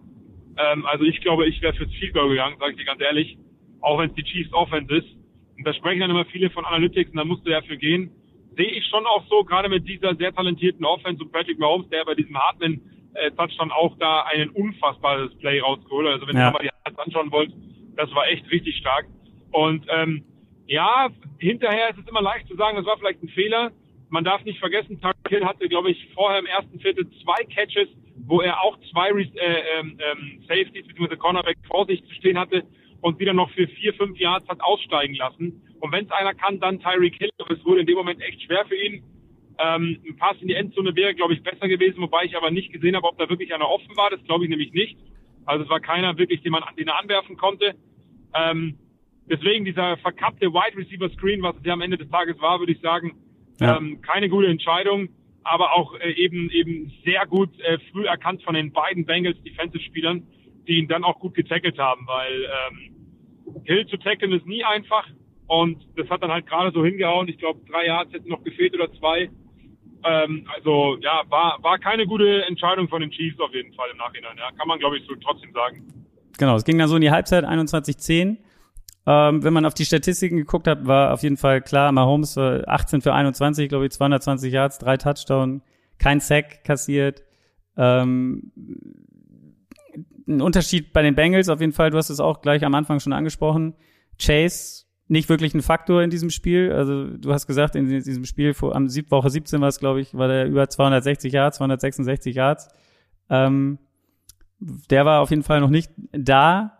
Ähm, also ich glaube, ich wäre fürs Field Goal gegangen, sage ich dir ganz ehrlich, auch wenn es die Chiefs Offense ist. Und da sprechen dann immer viele von Analytics und da musst du ja für gehen. Sehe ich schon auch so, gerade mit dieser sehr talentierten Offense und Patrick Mahomes, der bei diesem Hartman äh, Touchdown auch da ein unfassbares Play rausgeholt. Also wenn ja. ihr mal die Highlights anschauen wollt, das war echt richtig stark. Und ähm, ja, hinterher ist es immer leicht zu sagen, das war vielleicht ein Fehler man darf nicht vergessen, Tyreek Hill hatte, glaube ich, vorher im ersten Viertel zwei Catches, wo er auch zwei äh, ähm, ähm, Safeties bzw. Cornerback vor sich zu stehen hatte und wieder noch für vier, fünf Yards hat aussteigen lassen. Und wenn es einer kann, dann Tyreek Hill. Aber es wurde in dem Moment echt schwer für ihn. Ähm, ein Pass in die Endzone wäre, glaube ich, besser gewesen, wobei ich aber nicht gesehen habe, ob da wirklich einer offen war. Das glaube ich nämlich nicht. Also es war keiner wirklich, den man den er anwerfen konnte. Ähm, deswegen dieser verkappte Wide Receiver Screen, was es ja am Ende des Tages war, würde ich sagen, ja. Ähm, keine gute Entscheidung, aber auch äh, eben eben sehr gut äh, früh erkannt von den beiden Bengals Defensive-Spielern, die ihn dann auch gut getackelt haben, weil ähm, Hill zu tackeln ist nie einfach und das hat dann halt gerade so hingehauen. Ich glaube, drei Yards hätten noch gefehlt oder zwei. Ähm, also ja, war war keine gute Entscheidung von den Chiefs auf jeden Fall im Nachhinein. Ja, kann man glaube ich so trotzdem sagen. Genau, es ging dann so in die Halbzeit 21-10. Ähm, wenn man auf die Statistiken geguckt hat, war auf jeden Fall klar, Mahomes war 18 für 21, glaube ich, 220 Yards, drei Touchdown, kein Sack kassiert. Ähm, ein Unterschied bei den Bengals auf jeden Fall, du hast es auch gleich am Anfang schon angesprochen. Chase nicht wirklich ein Faktor in diesem Spiel. Also du hast gesagt, in diesem Spiel vor, am Sieb Woche 17 war es, glaube ich, war der über 260 Yards, 266 Yards. Ähm, der war auf jeden Fall noch nicht da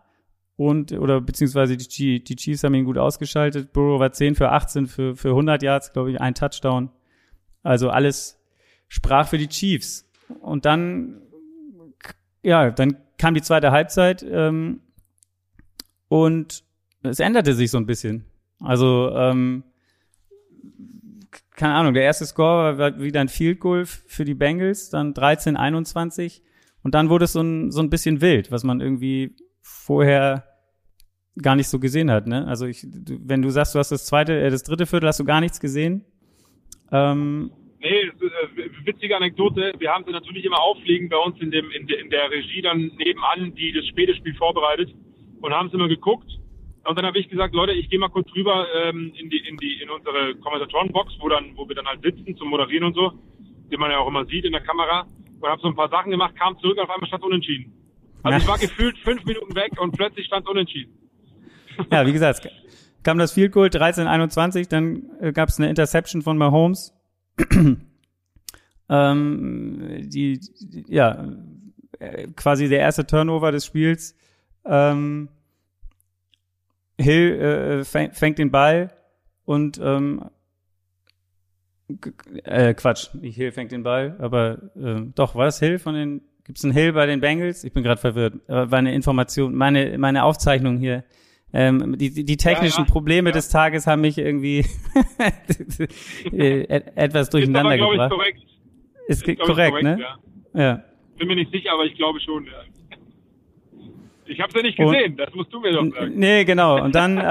und oder beziehungsweise die, die Chiefs haben ihn gut ausgeschaltet. Burrow war 10 für 18 für, für 100 Yards, glaube ich, ein Touchdown. Also alles sprach für die Chiefs. Und dann, ja, dann kam die zweite Halbzeit ähm, und es änderte sich so ein bisschen. Also, ähm, keine Ahnung, der erste Score war wieder ein Field Goal für die Bengals, dann 13, 21 und dann wurde es so ein, so ein bisschen wild, was man irgendwie vorher gar nicht so gesehen hat, ne? Also ich, wenn du sagst, du hast das zweite, äh, das dritte Viertel hast du gar nichts gesehen. Ähm, nee, äh, witzige Anekdote. Wir haben sie natürlich immer aufliegen bei uns in dem in, de, in der Regie dann nebenan, die das späte Spiel vorbereitet und haben es immer geguckt. Und dann habe ich gesagt, Leute, ich gehe mal kurz rüber ähm, in die in die in unsere Kommentatorenbox, wo dann wo wir dann halt sitzen zum Moderieren und so, die man ja auch immer sieht in der Kamera. Und habe so ein paar Sachen gemacht, kam zurück, auf einmal stand unentschieden. Also ich war gefühlt fünf Minuten weg und plötzlich stand unentschieden. Ja, wie gesagt, kam das Field Goal 13-21, dann äh, gab es eine Interception von Mahomes. ähm, die, die, ja, äh, quasi der erste Turnover des Spiels. Ähm, Hill äh, fängt, fängt den Ball und ähm, äh, Quatsch, nicht Hill fängt den Ball, aber äh, doch, war das Hill von den, gibt's einen Hill bei den Bengals? Ich bin gerade verwirrt. Äh, war eine Information, meine, meine Aufzeichnung hier ähm, die, die technischen ja, ja, Probleme ja. des Tages haben mich irgendwie äh, etwas durcheinander ist aber, gebracht. Ich, korrekt. Ist, ist korrekt, korrekt, ne? Ja. ja. Bin mir nicht sicher, aber ich glaube schon. Ja. Ich habe es ja nicht gesehen, Und, das musst du mir doch sagen. Nee, genau. Und dann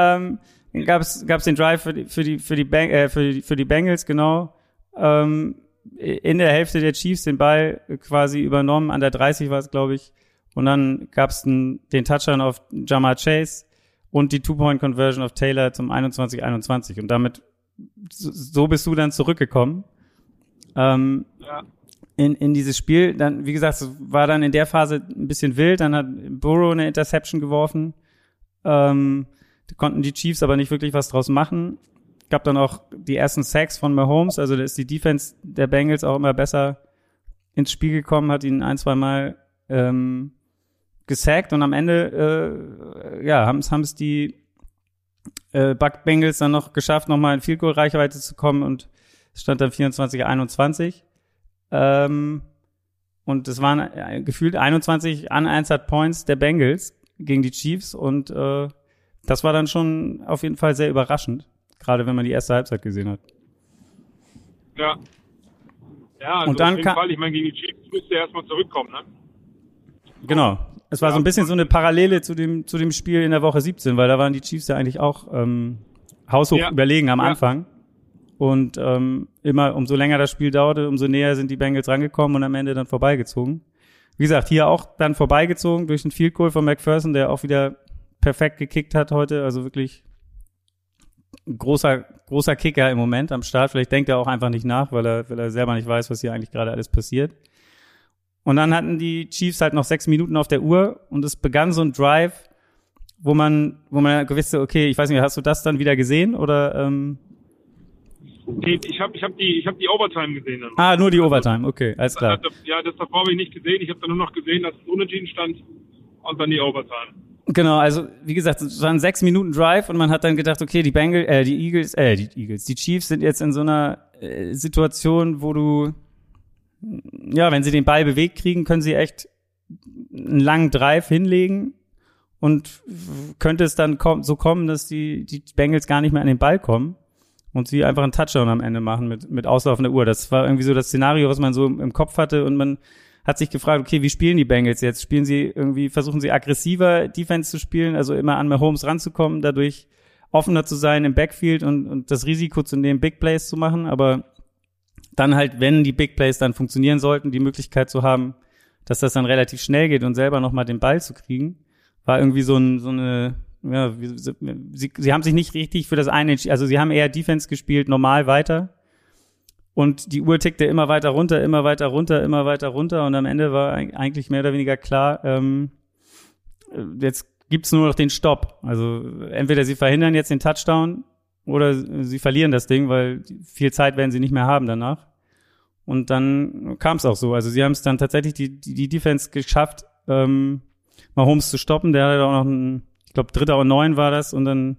ähm, gab es den Drive für die für die für die, Bang, äh, für die für die Bengals genau. Ähm, in der Hälfte der Chiefs den Ball quasi übernommen, an der 30 war es, glaube ich. Und dann gab es den Touchdown auf Jamar Chase und die Two-Point-Conversion of Taylor zum 21-21. Und damit, so bist du dann zurückgekommen. Ähm, ja. In, in dieses Spiel, dann, wie gesagt, es war dann in der Phase ein bisschen wild, dann hat Burrow eine Interception geworfen, ähm, konnten die Chiefs aber nicht wirklich was draus machen. Gab dann auch die ersten Sacks von Mahomes, also da ist die Defense der Bengals auch immer besser ins Spiel gekommen, hat ihn ein, zwei Mal ähm, gesackt und am Ende äh, ja, haben es die äh, Buck Bengals dann noch geschafft, nochmal in Field Goal Reichweite zu kommen und es stand dann 24 21. Ähm, und es waren äh, gefühlt 21 unanswered Points der Bengals gegen die Chiefs und äh, das war dann schon auf jeden Fall sehr überraschend, gerade wenn man die erste Halbzeit gesehen hat. Ja. Ja, also und dann auf jeden Fall, ich meine, gegen die Chiefs müsste er erstmal zurückkommen, ne? Genau. Es war so ein bisschen so eine Parallele zu dem, zu dem Spiel in der Woche 17, weil da waren die Chiefs ja eigentlich auch ähm, haushoch ja. überlegen am ja. Anfang. Und ähm, immer, umso länger das Spiel dauerte, umso näher sind die Bengals rangekommen und am Ende dann vorbeigezogen. Wie gesagt, hier auch dann vorbeigezogen durch den Field Goal von McPherson, der auch wieder perfekt gekickt hat heute. Also wirklich großer, großer Kicker im Moment am Start. Vielleicht denkt er auch einfach nicht nach, weil er, weil er selber nicht weiß, was hier eigentlich gerade alles passiert. Und dann hatten die Chiefs halt noch sechs Minuten auf der Uhr und es begann so ein Drive, wo man, wo man gewusste, okay, ich weiß nicht, hast du das dann wieder gesehen oder? Ähm Nee, ich habe ich hab die, ich hab die Overtime gesehen. Dann. Ah, nur die Overtime, okay, alles klar. Ja, das davor habe ich nicht gesehen. Ich habe dann nur noch gesehen, dass es unentschieden stand und dann die Overtime. Genau, also wie gesagt, es waren sechs Minuten Drive und man hat dann gedacht, okay, die Bengals, äh, die Eagles, äh, die Eagles, die Chiefs sind jetzt in so einer äh, Situation, wo du ja, wenn sie den Ball bewegt kriegen, können sie echt einen langen Drive hinlegen und könnte es dann so kommen, dass die, die Bengals gar nicht mehr an den Ball kommen und sie einfach einen Touchdown am Ende machen mit, mit auslaufender Uhr. Das war irgendwie so das Szenario, was man so im Kopf hatte und man hat sich gefragt, okay, wie spielen die Bengals jetzt? Spielen sie irgendwie, versuchen sie aggressiver Defense zu spielen, also immer an Mahomes ranzukommen, dadurch offener zu sein im Backfield und, und das Risiko zu nehmen, Big Plays zu machen, aber dann halt, wenn die Big Plays dann funktionieren sollten, die Möglichkeit zu haben, dass das dann relativ schnell geht und selber nochmal den Ball zu kriegen, war irgendwie so, ein, so eine, ja, sie, sie haben sich nicht richtig für das eine, also sie haben eher Defense gespielt, normal weiter. Und die Uhr tickte immer weiter runter, immer weiter runter, immer weiter runter. Und am Ende war eigentlich mehr oder weniger klar, ähm, jetzt gibt's nur noch den Stopp. Also entweder sie verhindern jetzt den Touchdown oder sie verlieren das Ding, weil viel Zeit werden sie nicht mehr haben danach. Und dann kam es auch so. Also sie haben es dann tatsächlich die, die, die Defense geschafft, ähm, Mahomes zu stoppen. Der hatte auch noch einen, ich glaube, dritter und neun war das und dann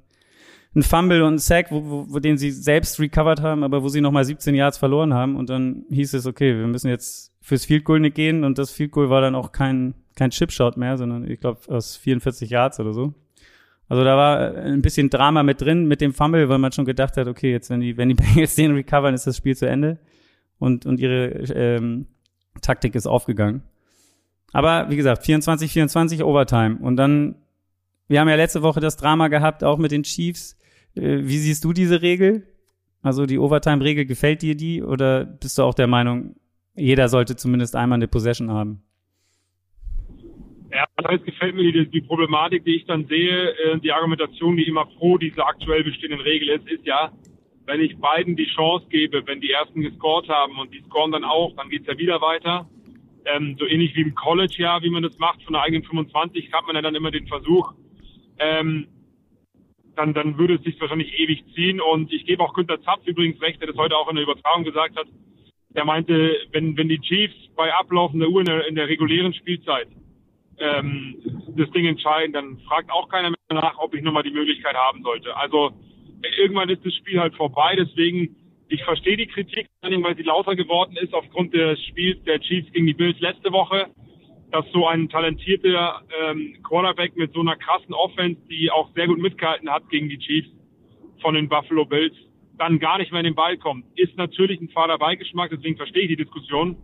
ein Fumble und ein Sack, wo, wo, wo den sie selbst recovered haben, aber wo sie nochmal 17 Yards verloren haben. Und dann hieß es, okay, wir müssen jetzt fürs Field Goal nicht gehen. Und das Field Goal war dann auch kein, kein Chipshot mehr, sondern ich glaube aus 44 Yards oder so. Also da war ein bisschen Drama mit drin mit dem Fumble, weil man schon gedacht hat, okay, jetzt wenn die wenn die Bengals den recovern, ist das Spiel zu Ende und und ihre ähm, Taktik ist aufgegangen. Aber wie gesagt, 24 24 Overtime und dann wir haben ja letzte Woche das Drama gehabt auch mit den Chiefs. Äh, wie siehst du diese Regel? Also die Overtime-Regel, gefällt dir die oder bist du auch der Meinung, jeder sollte zumindest einmal eine Possession haben? Ja, das gefällt mir die, die Problematik, die ich dann sehe, äh, die Argumentation, die immer pro dieser aktuell bestehenden Regel ist, ist ja, wenn ich beiden die Chance gebe, wenn die ersten gescored haben und die scoren dann auch, dann geht's ja wieder weiter. Ähm, so ähnlich wie im College, ja, wie man das macht, von der eigenen 25 hat man ja dann immer den Versuch, ähm, dann, dann würde es sich wahrscheinlich ewig ziehen. Und ich gebe auch Günter Zapf übrigens recht, der das heute auch in der Übertragung gesagt hat. Der meinte, wenn, wenn die Chiefs bei ablaufender Uhr in der, in der regulären Spielzeit ähm, das Ding entscheiden, dann fragt auch keiner mehr nach, ob ich nochmal die Möglichkeit haben sollte. Also irgendwann ist das Spiel halt vorbei. Deswegen, ich verstehe die Kritik, weil sie lauter geworden ist aufgrund des Spiels der Chiefs gegen die Bills letzte Woche dass so ein talentierter ähm, Quarterback mit so einer krassen Offense, die auch sehr gut mitgehalten hat gegen die Chiefs von den Buffalo Bills, dann gar nicht mehr in den Ball kommt. Ist natürlich ein fader Beigeschmack, deswegen verstehe ich die Diskussion.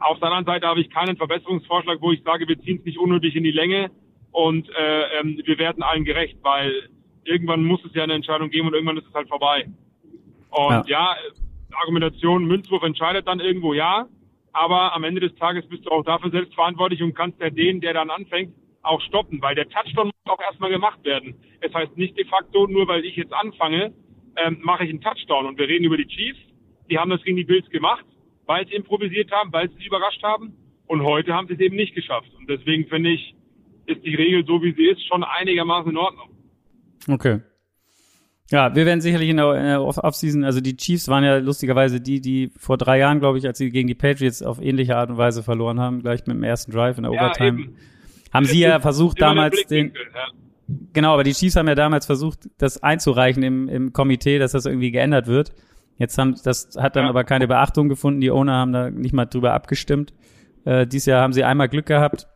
Auf der anderen Seite habe ich keinen Verbesserungsvorschlag, wo ich sage, wir ziehen es nicht unnötig in die Länge und äh, ähm, wir werden allen gerecht, weil irgendwann muss es ja eine Entscheidung geben und irgendwann ist es halt vorbei. Und ja, ja Argumentation, Münzwurf entscheidet dann irgendwo, ja. Aber am Ende des Tages bist du auch dafür selbst verantwortlich und kannst ja den, der dann anfängt, auch stoppen, weil der Touchdown muss auch erstmal gemacht werden. Es heißt nicht de facto, nur weil ich jetzt anfange, ähm, mache ich einen Touchdown. Und wir reden über die Chiefs. Die haben das gegen die Bills gemacht, weil sie improvisiert haben, weil sie überrascht haben. Und heute haben sie es eben nicht geschafft. Und deswegen finde ich, ist die Regel so, wie sie ist, schon einigermaßen in Ordnung. Okay. Ja, wir werden sicherlich in der, Offseason, also die Chiefs waren ja lustigerweise die, die vor drei Jahren, glaube ich, als sie gegen die Patriots auf ähnliche Art und Weise verloren haben, gleich mit dem ersten Drive in der ja, Overtime. Eben. Haben das sie ja versucht damals den, ja. genau, aber die Chiefs haben ja damals versucht, das einzureichen im, im Komitee, dass das irgendwie geändert wird. Jetzt haben, das hat dann ja. aber keine Beachtung gefunden. Die Owner haben da nicht mal drüber abgestimmt. Äh, dieses Jahr haben sie einmal Glück gehabt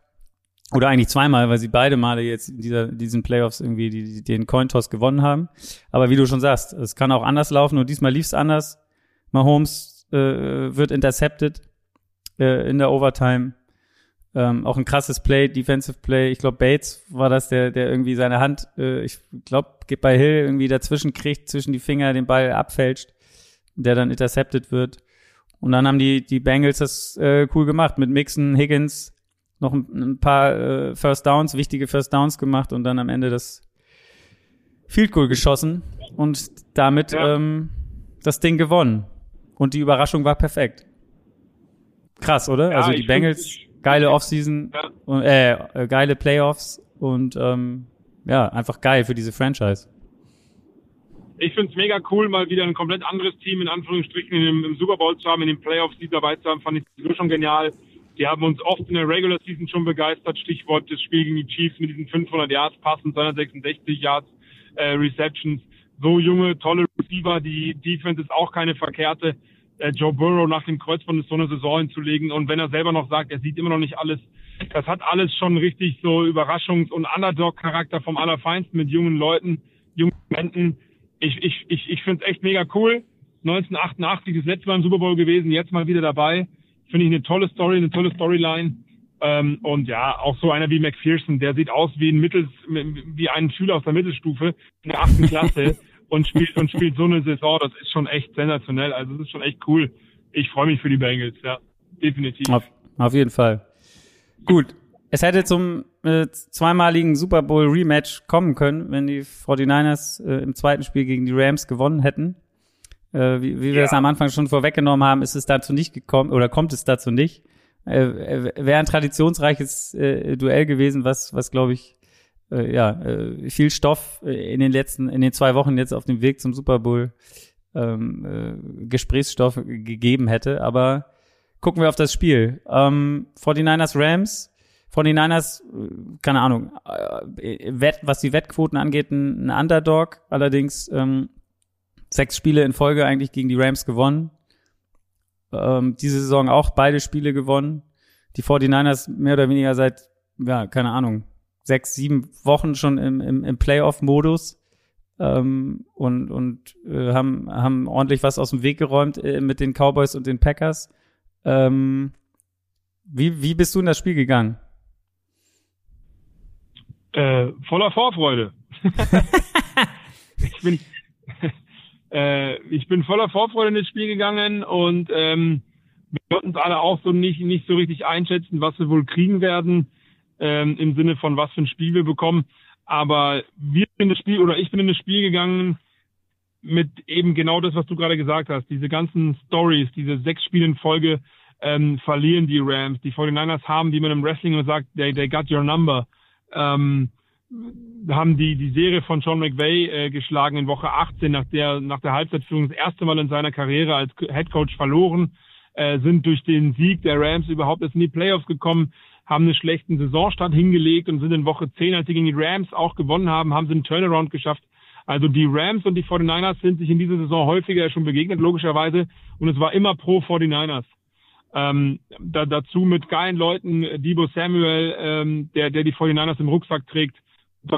oder eigentlich zweimal, weil sie beide Male jetzt in dieser, diesen Playoffs irgendwie die, den Cointoss gewonnen haben. Aber wie du schon sagst, es kann auch anders laufen und diesmal lief es anders. Mahomes äh, wird intercepted äh, in der Overtime. Ähm, auch ein krasses Play, Defensive Play. Ich glaube, Bates war das, der, der irgendwie seine Hand, äh, ich glaube, geht bei Hill irgendwie dazwischen kriegt, zwischen die Finger den Ball abfälscht, der dann intercepted wird. Und dann haben die, die Bengals das äh, cool gemacht mit Mixon, Higgins, noch ein, ein paar äh, First Downs, wichtige First Downs gemacht und dann am Ende das Field Goal geschossen und damit ja. ähm, das Ding gewonnen. Und die Überraschung war perfekt. Krass, oder? Ja, also die Bengals, geile Offseason, ja. äh, äh, geile Playoffs und ähm, ja, einfach geil für diese Franchise. Ich finde es mega cool, mal wieder ein komplett anderes Team in Anführungsstrichen im, im Super Bowl zu haben, in den Playoffs, die dabei zu haben, fand ich so schon genial. Die haben uns oft in der Regular Season schon begeistert. Stichwort das Spiel gegen die Chiefs mit diesen 500 Yards Passen, 266 Yards äh, Receptions. So junge, tolle Receiver. Die Defense ist auch keine verkehrte. Äh, Joe Burrow nach dem Kreuzband so eine Saison hinzulegen. Und wenn er selber noch sagt, er sieht immer noch nicht alles, das hat alles schon richtig so Überraschungs- und Underdog-Charakter vom Allerfeinsten mit jungen Leuten, jungen Momenten. Ich, ich, ich, ich finde es echt mega cool. 1988 das letzte Mal im Super Bowl gewesen, jetzt mal wieder dabei. Finde ich eine tolle Story, eine tolle Storyline. Ähm, und ja, auch so einer wie McPherson, der sieht aus wie ein Mittels, wie ein Schüler aus der Mittelstufe in der achten Klasse und spielt und spielt so eine Saison. Das ist schon echt sensationell. Also das ist schon echt cool. Ich freue mich für die Bengals, ja, definitiv. Auf, auf jeden Fall. Gut. Es hätte zum äh, zweimaligen Super Bowl Rematch kommen können, wenn die 49ers äh, im zweiten Spiel gegen die Rams gewonnen hätten. Äh, wie, wie wir ja. es am Anfang schon vorweggenommen haben, ist es dazu nicht gekommen oder kommt es dazu nicht. Äh, äh Wäre ein traditionsreiches äh, Duell gewesen, was, was glaube ich, äh, ja, äh, viel Stoff äh, in den letzten, in den zwei Wochen jetzt auf dem Weg zum Super Bowl ähm, äh, Gesprächsstoff gegeben hätte. Aber gucken wir auf das Spiel. Ähm, 49ers Rams. 49ers, äh, keine Ahnung, äh, was die Wettquoten angeht, ein, ein Underdog. Allerdings ähm, sechs Spiele in Folge eigentlich gegen die Rams gewonnen. Ähm, diese Saison auch beide Spiele gewonnen. Die 49ers mehr oder weniger seit, ja, keine Ahnung, sechs, sieben Wochen schon im, im, im Playoff-Modus ähm, und, und äh, haben, haben ordentlich was aus dem Weg geräumt äh, mit den Cowboys und den Packers. Ähm, wie, wie bist du in das Spiel gegangen? Äh, voller Vorfreude. ich bin äh, ich bin voller Vorfreude in das Spiel gegangen und ähm, wir konnten es alle auch so nicht nicht so richtig einschätzen, was wir wohl kriegen werden ähm, im Sinne von was für ein Spiel wir bekommen. Aber wir sind in das Spiel oder ich bin in das Spiel gegangen mit eben genau das, was du gerade gesagt hast. Diese ganzen Stories, diese sechs Spiele in Folge ähm, verlieren die Rams. Die 49ers haben, wie man im Wrestling immer sagt, they, they got your number. Ähm, haben die die Serie von Sean McVay äh, geschlagen in Woche 18 nach der nach der Halbzeitführung das erste Mal in seiner Karriere als Head Coach verloren äh, sind durch den Sieg der Rams überhaupt erst in die Playoffs gekommen haben einen schlechten Saisonstart hingelegt und sind in Woche 10, als sie gegen die Rams auch gewonnen haben, haben sie einen Turnaround geschafft. Also die Rams und die 49ers sind sich in dieser Saison häufiger schon begegnet, logischerweise. Und es war immer pro 49ers. Ähm, da, dazu mit geilen Leuten, Debo Samuel, ähm, der, der die 49ers im Rucksack trägt,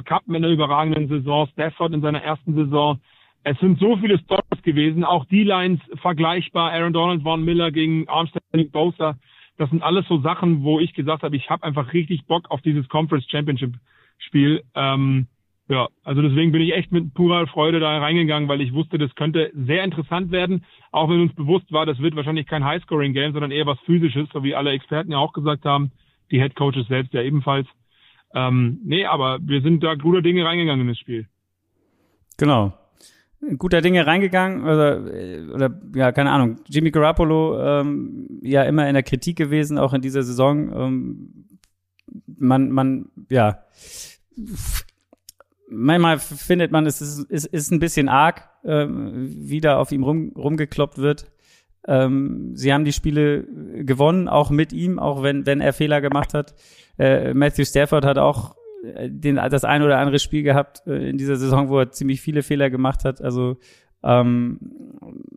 Cup mit einer überragenden Saison, Stafford in seiner ersten Saison. Es sind so viele Stories gewesen, auch die Lines vergleichbar, Aaron Donald, Von Miller gegen Armstead, Bosa. Das sind alles so Sachen, wo ich gesagt habe, ich habe einfach richtig Bock auf dieses Conference Championship Spiel. Ähm, ja, also deswegen bin ich echt mit purer Freude da reingegangen, weil ich wusste, das könnte sehr interessant werden, auch wenn uns bewusst war, das wird wahrscheinlich kein Highscoring-Game, sondern eher was Physisches, so wie alle Experten ja auch gesagt haben, die Head Coaches selbst ja ebenfalls. Ähm, nee, aber wir sind da guter Dinge reingegangen in das Spiel. Genau guter Dinge reingegangen oder, oder ja, keine Ahnung. Jimmy Garoppolo ähm, ja immer in der Kritik gewesen, auch in dieser Saison. Ähm, man, man, ja, manchmal findet man, es ist, ist, ist ein bisschen arg, äh, wie da auf ihm rum, rumgekloppt wird. Ähm, sie haben die Spiele gewonnen, auch mit ihm, auch wenn, wenn er Fehler gemacht hat. Äh, Matthew Stafford hat auch den, das ein oder andere Spiel gehabt äh, in dieser Saison, wo er ziemlich viele Fehler gemacht hat. Also ähm,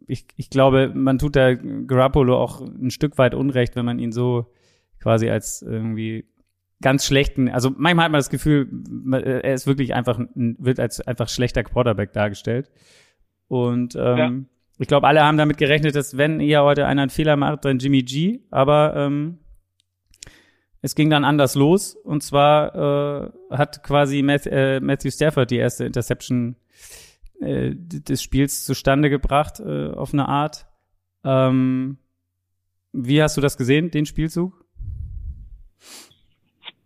ich, ich glaube, man tut der Garoppolo auch ein Stück weit Unrecht, wenn man ihn so quasi als irgendwie ganz schlechten, also manchmal hat man das Gefühl, er ist wirklich einfach, wird als einfach schlechter Quarterback dargestellt. Und ähm, ja. Ich glaube, alle haben damit gerechnet, dass wenn eher heute einer einen Fehler macht, dann Jimmy G. Aber ähm, es ging dann anders los und zwar äh, hat quasi Math, äh, Matthew Stafford die erste Interception äh, des Spiels zustande gebracht äh, auf eine Art. Ähm, wie hast du das gesehen, den Spielzug?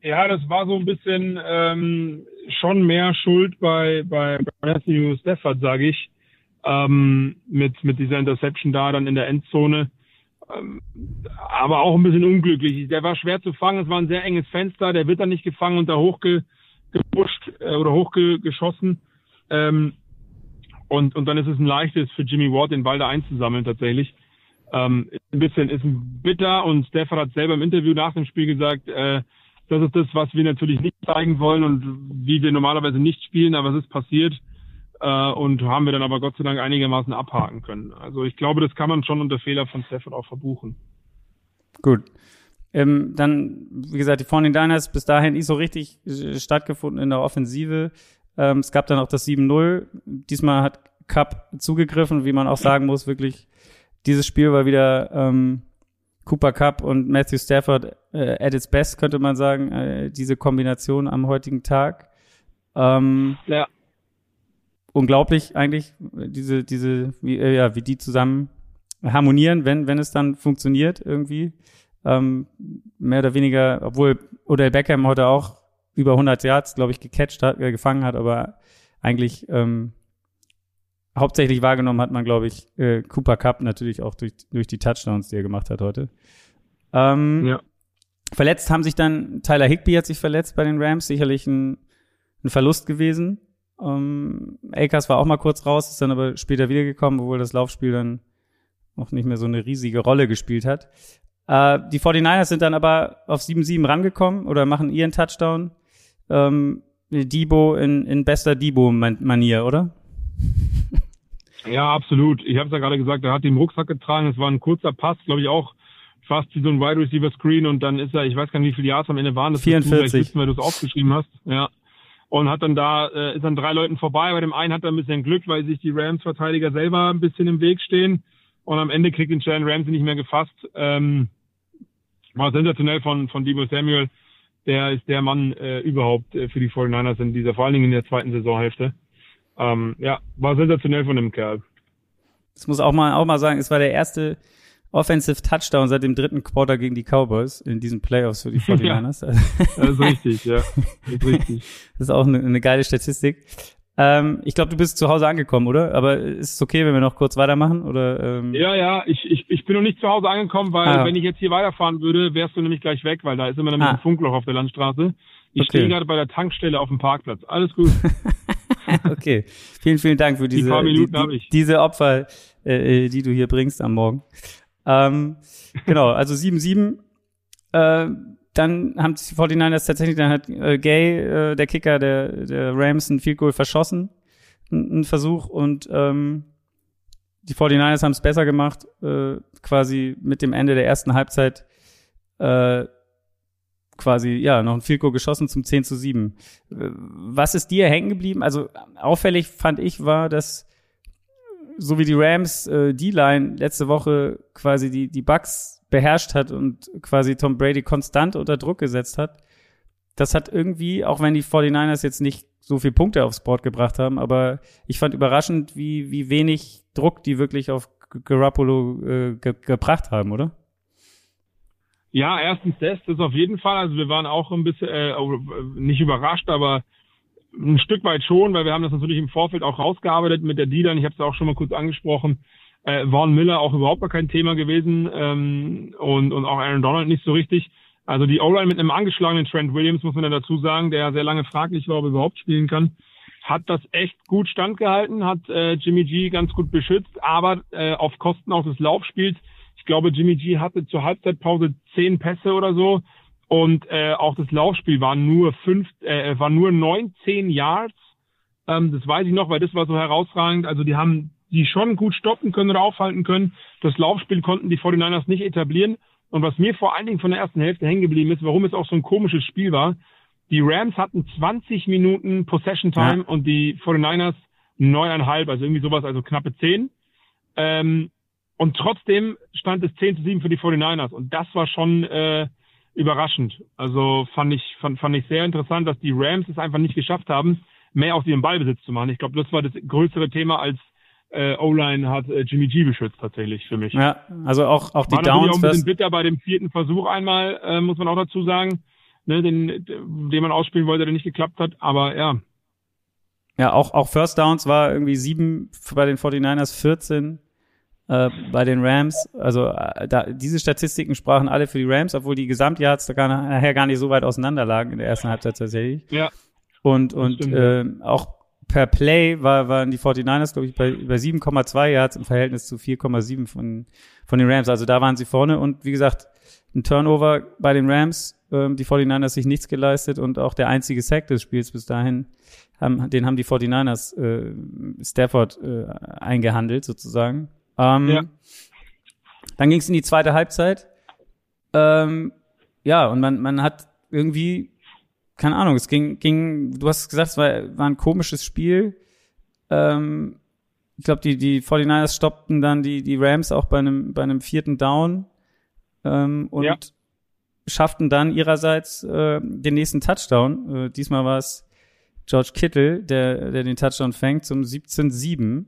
Ja, das war so ein bisschen ähm, schon mehr Schuld bei, bei Matthew Stafford, sage ich, ähm, mit, mit dieser Interception da dann in der Endzone. Ähm, aber auch ein bisschen unglücklich. Der war schwer zu fangen. Es war ein sehr enges Fenster. Der wird dann nicht gefangen und da hochgepusht äh, oder hochgeschossen. Ähm, und, und dann ist es ein leichtes für Jimmy Ward, den Ball da einzusammeln tatsächlich. Ähm, ein bisschen ist bitter und Stefan hat selber im Interview nach dem Spiel gesagt, äh, das ist das, was wir natürlich nicht zeigen wollen und wie wir normalerweise nicht spielen, aber es ist passiert äh, und haben wir dann aber Gott sei Dank einigermaßen abhaken können. Also ich glaube, das kann man schon unter Fehler von Stafford auch verbuchen. Gut. Ähm, dann, wie gesagt, die 49ers bis dahin nicht so richtig äh, stattgefunden in der Offensive. Ähm, es gab dann auch das 7-0. Diesmal hat Cup zugegriffen, wie man auch sagen muss, wirklich dieses Spiel war wieder ähm, Cooper Cup und Matthew Stafford äh, at its best, könnte man sagen, äh, diese Kombination am heutigen Tag. Ähm, ja unglaublich eigentlich, diese, diese, wie, äh, ja, wie die zusammen harmonieren, wenn, wenn es dann funktioniert irgendwie. Ähm, mehr oder weniger, obwohl Odell Beckham heute auch über 100 Yards, glaube ich, gecatcht hat, äh, gefangen hat, aber eigentlich ähm, hauptsächlich wahrgenommen hat man, glaube ich, äh, Cooper Cup natürlich auch durch, durch die Touchdowns, die er gemacht hat heute. Ähm, ja. Verletzt haben sich dann, Tyler Higby hat sich verletzt bei den Rams, sicherlich ein, ein Verlust gewesen. Ähm, Akers war auch mal kurz raus, ist dann aber später wiedergekommen, obwohl das Laufspiel dann auch nicht mehr so eine riesige Rolle gespielt hat. Äh, die 49ers sind dann aber auf 7-7 rangekommen oder machen ihren Touchdown. Ähm, Debo in, in bester Debo-Manier, oder? Ja, absolut. Ich habe es ja gerade gesagt, er hat den Rucksack getragen. Es war ein kurzer Pass, glaube ich auch fast wie so ein Wide Receiver Screen und dann ist er, ich weiß gar nicht, wie viele Yards am Ende waren. Das 44. Wissen, weil du es aufgeschrieben hast. Ja. Und hat dann da, äh, ist dann drei Leuten vorbei. Bei dem einen hat er ein bisschen Glück, weil sich die Rams-Verteidiger selber ein bisschen im Weg stehen. Und am Ende kriegt den Jalen Ramsey nicht mehr gefasst. Ähm, war sensationell von, von Debo Samuel. Der ist der Mann äh, überhaupt äh, für die 49ers in dieser, vor allen Dingen in der zweiten Saisonhälfte. Ähm, ja, war sensationell von dem Kerl. Das muss auch mal, auch mal sagen, es war der erste Offensive Touchdown seit dem dritten Quarter gegen die Cowboys in diesen Playoffs für die 49ers. ja, das ist richtig, ja. Das ist richtig. Das ist auch eine, eine geile Statistik. Ähm, ich glaube, du bist zu Hause angekommen, oder? Aber ist es okay, wenn wir noch kurz weitermachen? Oder, ähm? Ja, ja, ich, ich, ich bin noch nicht zu Hause angekommen, weil ah. wenn ich jetzt hier weiterfahren würde, wärst du nämlich gleich weg, weil da ist immer nämlich ah. ein Funkloch auf der Landstraße. Ich okay. stehe gerade bei der Tankstelle auf dem Parkplatz. Alles gut. okay. Vielen, vielen Dank für diese, die, die, diese Opfer, äh, die du hier bringst am Morgen. Ähm, genau, also 7-7. Äh, dann haben die 49ers tatsächlich, dann hat äh, Gay, äh, der Kicker der, der Rams, ein Field Goal verschossen, ein Versuch und ähm, die 49ers haben es besser gemacht, äh, quasi mit dem Ende der ersten Halbzeit äh, quasi, ja, noch ein Field Goal geschossen zum 10 zu 7. Äh, was ist dir hängen geblieben? Also auffällig fand ich war, dass so wie die Rams äh, D-Line letzte Woche quasi die, die Bucks beherrscht hat und quasi Tom Brady konstant unter Druck gesetzt hat, das hat irgendwie, auch wenn die 49ers jetzt nicht so viel Punkte aufs Board gebracht haben, aber ich fand überraschend, wie, wie wenig Druck die wirklich auf Garoppolo äh, ge gebracht haben, oder? Ja, erstens das, das auf jeden Fall. Also wir waren auch ein bisschen, äh, nicht überrascht, aber ein Stück weit schon, weil wir haben das natürlich im Vorfeld auch rausgearbeitet mit der Dilan. Ich habe es auch schon mal kurz angesprochen. Äh, Vaughn Miller auch überhaupt gar kein Thema gewesen ähm, und, und auch Aaron Donald nicht so richtig. Also die O-Line mit einem angeschlagenen Trent Williams, muss man dann dazu sagen, der sehr lange fraglich war, ob er überhaupt spielen kann, hat das echt gut standgehalten, hat äh, Jimmy G ganz gut beschützt, aber äh, auf Kosten auch des Laufspiels. Ich glaube, Jimmy G hatte zur Halbzeitpause zehn Pässe oder so und äh, auch das Laufspiel war nur fünf, äh, war nur 19 Yards. Ähm, das weiß ich noch, weil das war so herausragend. Also die haben die schon gut stoppen können oder aufhalten können. Das Laufspiel konnten die 49ers nicht etablieren. Und was mir vor allen Dingen von der ersten Hälfte hängen geblieben ist, warum es auch so ein komisches Spiel war, die Rams hatten 20 Minuten Possession Time ja. und die 49ers neuneinhalb, also irgendwie sowas, also knappe zehn. Ähm, und trotzdem stand es 10 zu 7 für die 49ers. Und das war schon äh, überraschend. Also fand ich, fand, fand ich sehr interessant, dass die Rams es einfach nicht geschafft haben, mehr aus ihrem Ballbesitz zu machen. Ich glaube, das war das größere Thema als äh, O-Line hat äh, Jimmy G beschützt tatsächlich für mich. Ja, also auch auch die war Downs. Auch ein bisschen bitter bei dem vierten Versuch einmal, äh, muss man auch dazu sagen, ne, den, den man ausspielen wollte, der nicht geklappt hat. Aber ja. Ja, auch auch First Downs war irgendwie sieben bei den 49ers, 14 äh, bei den Rams. Also äh, da, diese Statistiken sprachen alle für die Rams, obwohl die Gesamtyards da gar, nachher gar nicht so weit auseinander lagen in der ersten Halbzeit tatsächlich. Ja. Und, und äh, auch per Play war, waren die 49ers, glaube ich, bei über 7,2 Yards im Verhältnis zu 4,7 von, von den Rams. Also da waren sie vorne und wie gesagt, ein Turnover bei den Rams, ähm, die 49ers sich nichts geleistet und auch der einzige Sack des Spiels bis dahin, haben, den haben die 49ers äh, Stafford äh, eingehandelt sozusagen. Ähm, ja. Dann ging es in die zweite Halbzeit. Ähm, ja, und man, man hat irgendwie, keine Ahnung, es ging, ging, du hast gesagt, es war, war ein komisches Spiel. Ähm, ich glaube, die, die 49ers stoppten dann die, die Rams auch bei einem, bei einem vierten Down ähm, und ja. schafften dann ihrerseits äh, den nächsten Touchdown. Äh, diesmal war es George Kittle, der, der den Touchdown fängt zum 17-7.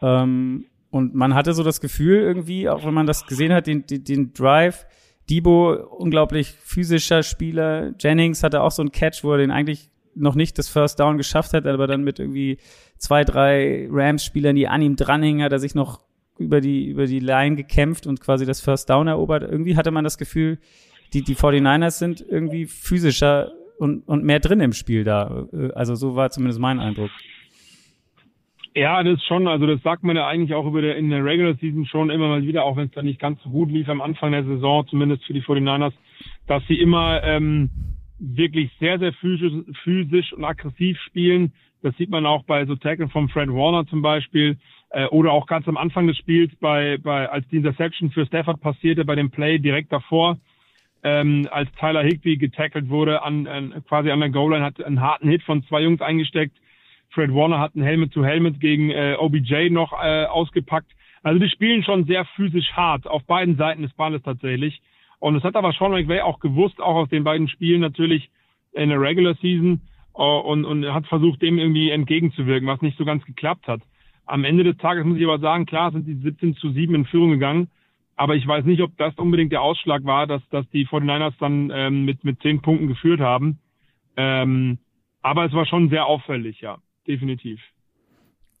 Ähm, und man hatte so das Gefühl irgendwie, auch wenn man das gesehen hat, den, den, den Drive, Debo, unglaublich physischer Spieler. Jennings hatte auch so einen Catch, wo er den eigentlich noch nicht das First Down geschafft hat, aber dann mit irgendwie zwei, drei Rams-Spielern, die an ihm dranhängen, hat er sich noch über die, über die Line gekämpft und quasi das First Down erobert. Irgendwie hatte man das Gefühl, die, die 49ers sind irgendwie physischer und, und mehr drin im Spiel da. Also so war zumindest mein Eindruck. Ja, das schon, also das sagt man ja eigentlich auch über der, in der Regular Season schon immer mal wieder, auch wenn es dann nicht ganz so gut lief am Anfang der Saison, zumindest für die 49ers, dass sie immer ähm, wirklich sehr, sehr physisch, physisch und aggressiv spielen, Das sieht man auch bei so Tackle von Fred Warner zum Beispiel. Äh, oder auch ganz am Anfang des Spiels bei, bei, als die Interception für Stafford passierte, bei dem Play direkt davor, ähm, als Tyler Higby getackelt wurde, an, an, quasi an der Goal-Line, hat einen harten Hit von zwei Jungs eingesteckt. Fred Warner hat einen Helmet-to-Helmet gegen äh, OBJ noch äh, ausgepackt. Also die spielen schon sehr physisch hart, auf beiden Seiten des Balles tatsächlich. Und das hat aber Sean McVay auch gewusst, auch aus den beiden Spielen natürlich in der Regular Season uh, und, und hat versucht, dem irgendwie entgegenzuwirken, was nicht so ganz geklappt hat. Am Ende des Tages muss ich aber sagen, klar sind die 17 zu 7 in Führung gegangen, aber ich weiß nicht, ob das unbedingt der Ausschlag war, dass, dass die 49ers dann ähm, mit, mit 10 Punkten geführt haben. Ähm, aber es war schon sehr auffällig, ja, definitiv.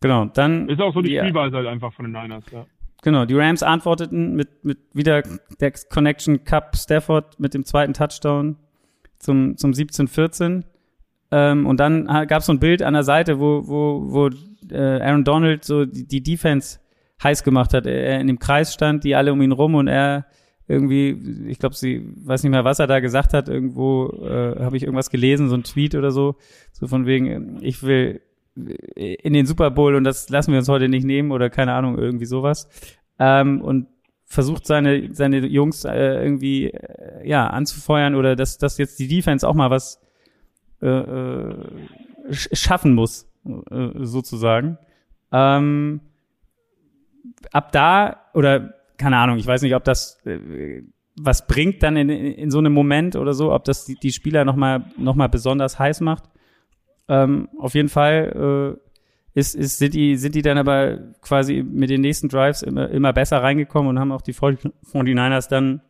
Genau, dann. Ist auch so die. Spielweise halt einfach von den Niners, ja. Genau, die Rams antworteten mit, mit wieder der Connection Cup Stafford mit dem zweiten Touchdown zum, zum 17-14. Ähm, und dann gab es so ein Bild an der Seite, wo, wo, wo äh, Aaron Donald so die, die Defense heiß gemacht hat. Er in dem Kreis stand, die alle um ihn rum und er irgendwie, ich glaube, sie weiß nicht mehr, was er da gesagt hat. Irgendwo äh, habe ich irgendwas gelesen, so ein Tweet oder so, so von wegen, ich will in den Super Bowl und das lassen wir uns heute nicht nehmen oder keine Ahnung, irgendwie sowas. Ähm, und versucht seine, seine Jungs äh, irgendwie äh, ja anzufeuern oder dass, dass jetzt die Defense auch mal was äh, äh, schaffen muss, äh, sozusagen. Ähm, ab da, oder keine Ahnung, ich weiß nicht, ob das äh, was bringt dann in, in so einem Moment oder so, ob das die, die Spieler nochmal noch mal besonders heiß macht. Ähm, auf jeden Fall äh, ist, ist, sind, die, sind die dann aber quasi mit den nächsten Drives immer, immer besser reingekommen und haben auch die 49ers dann,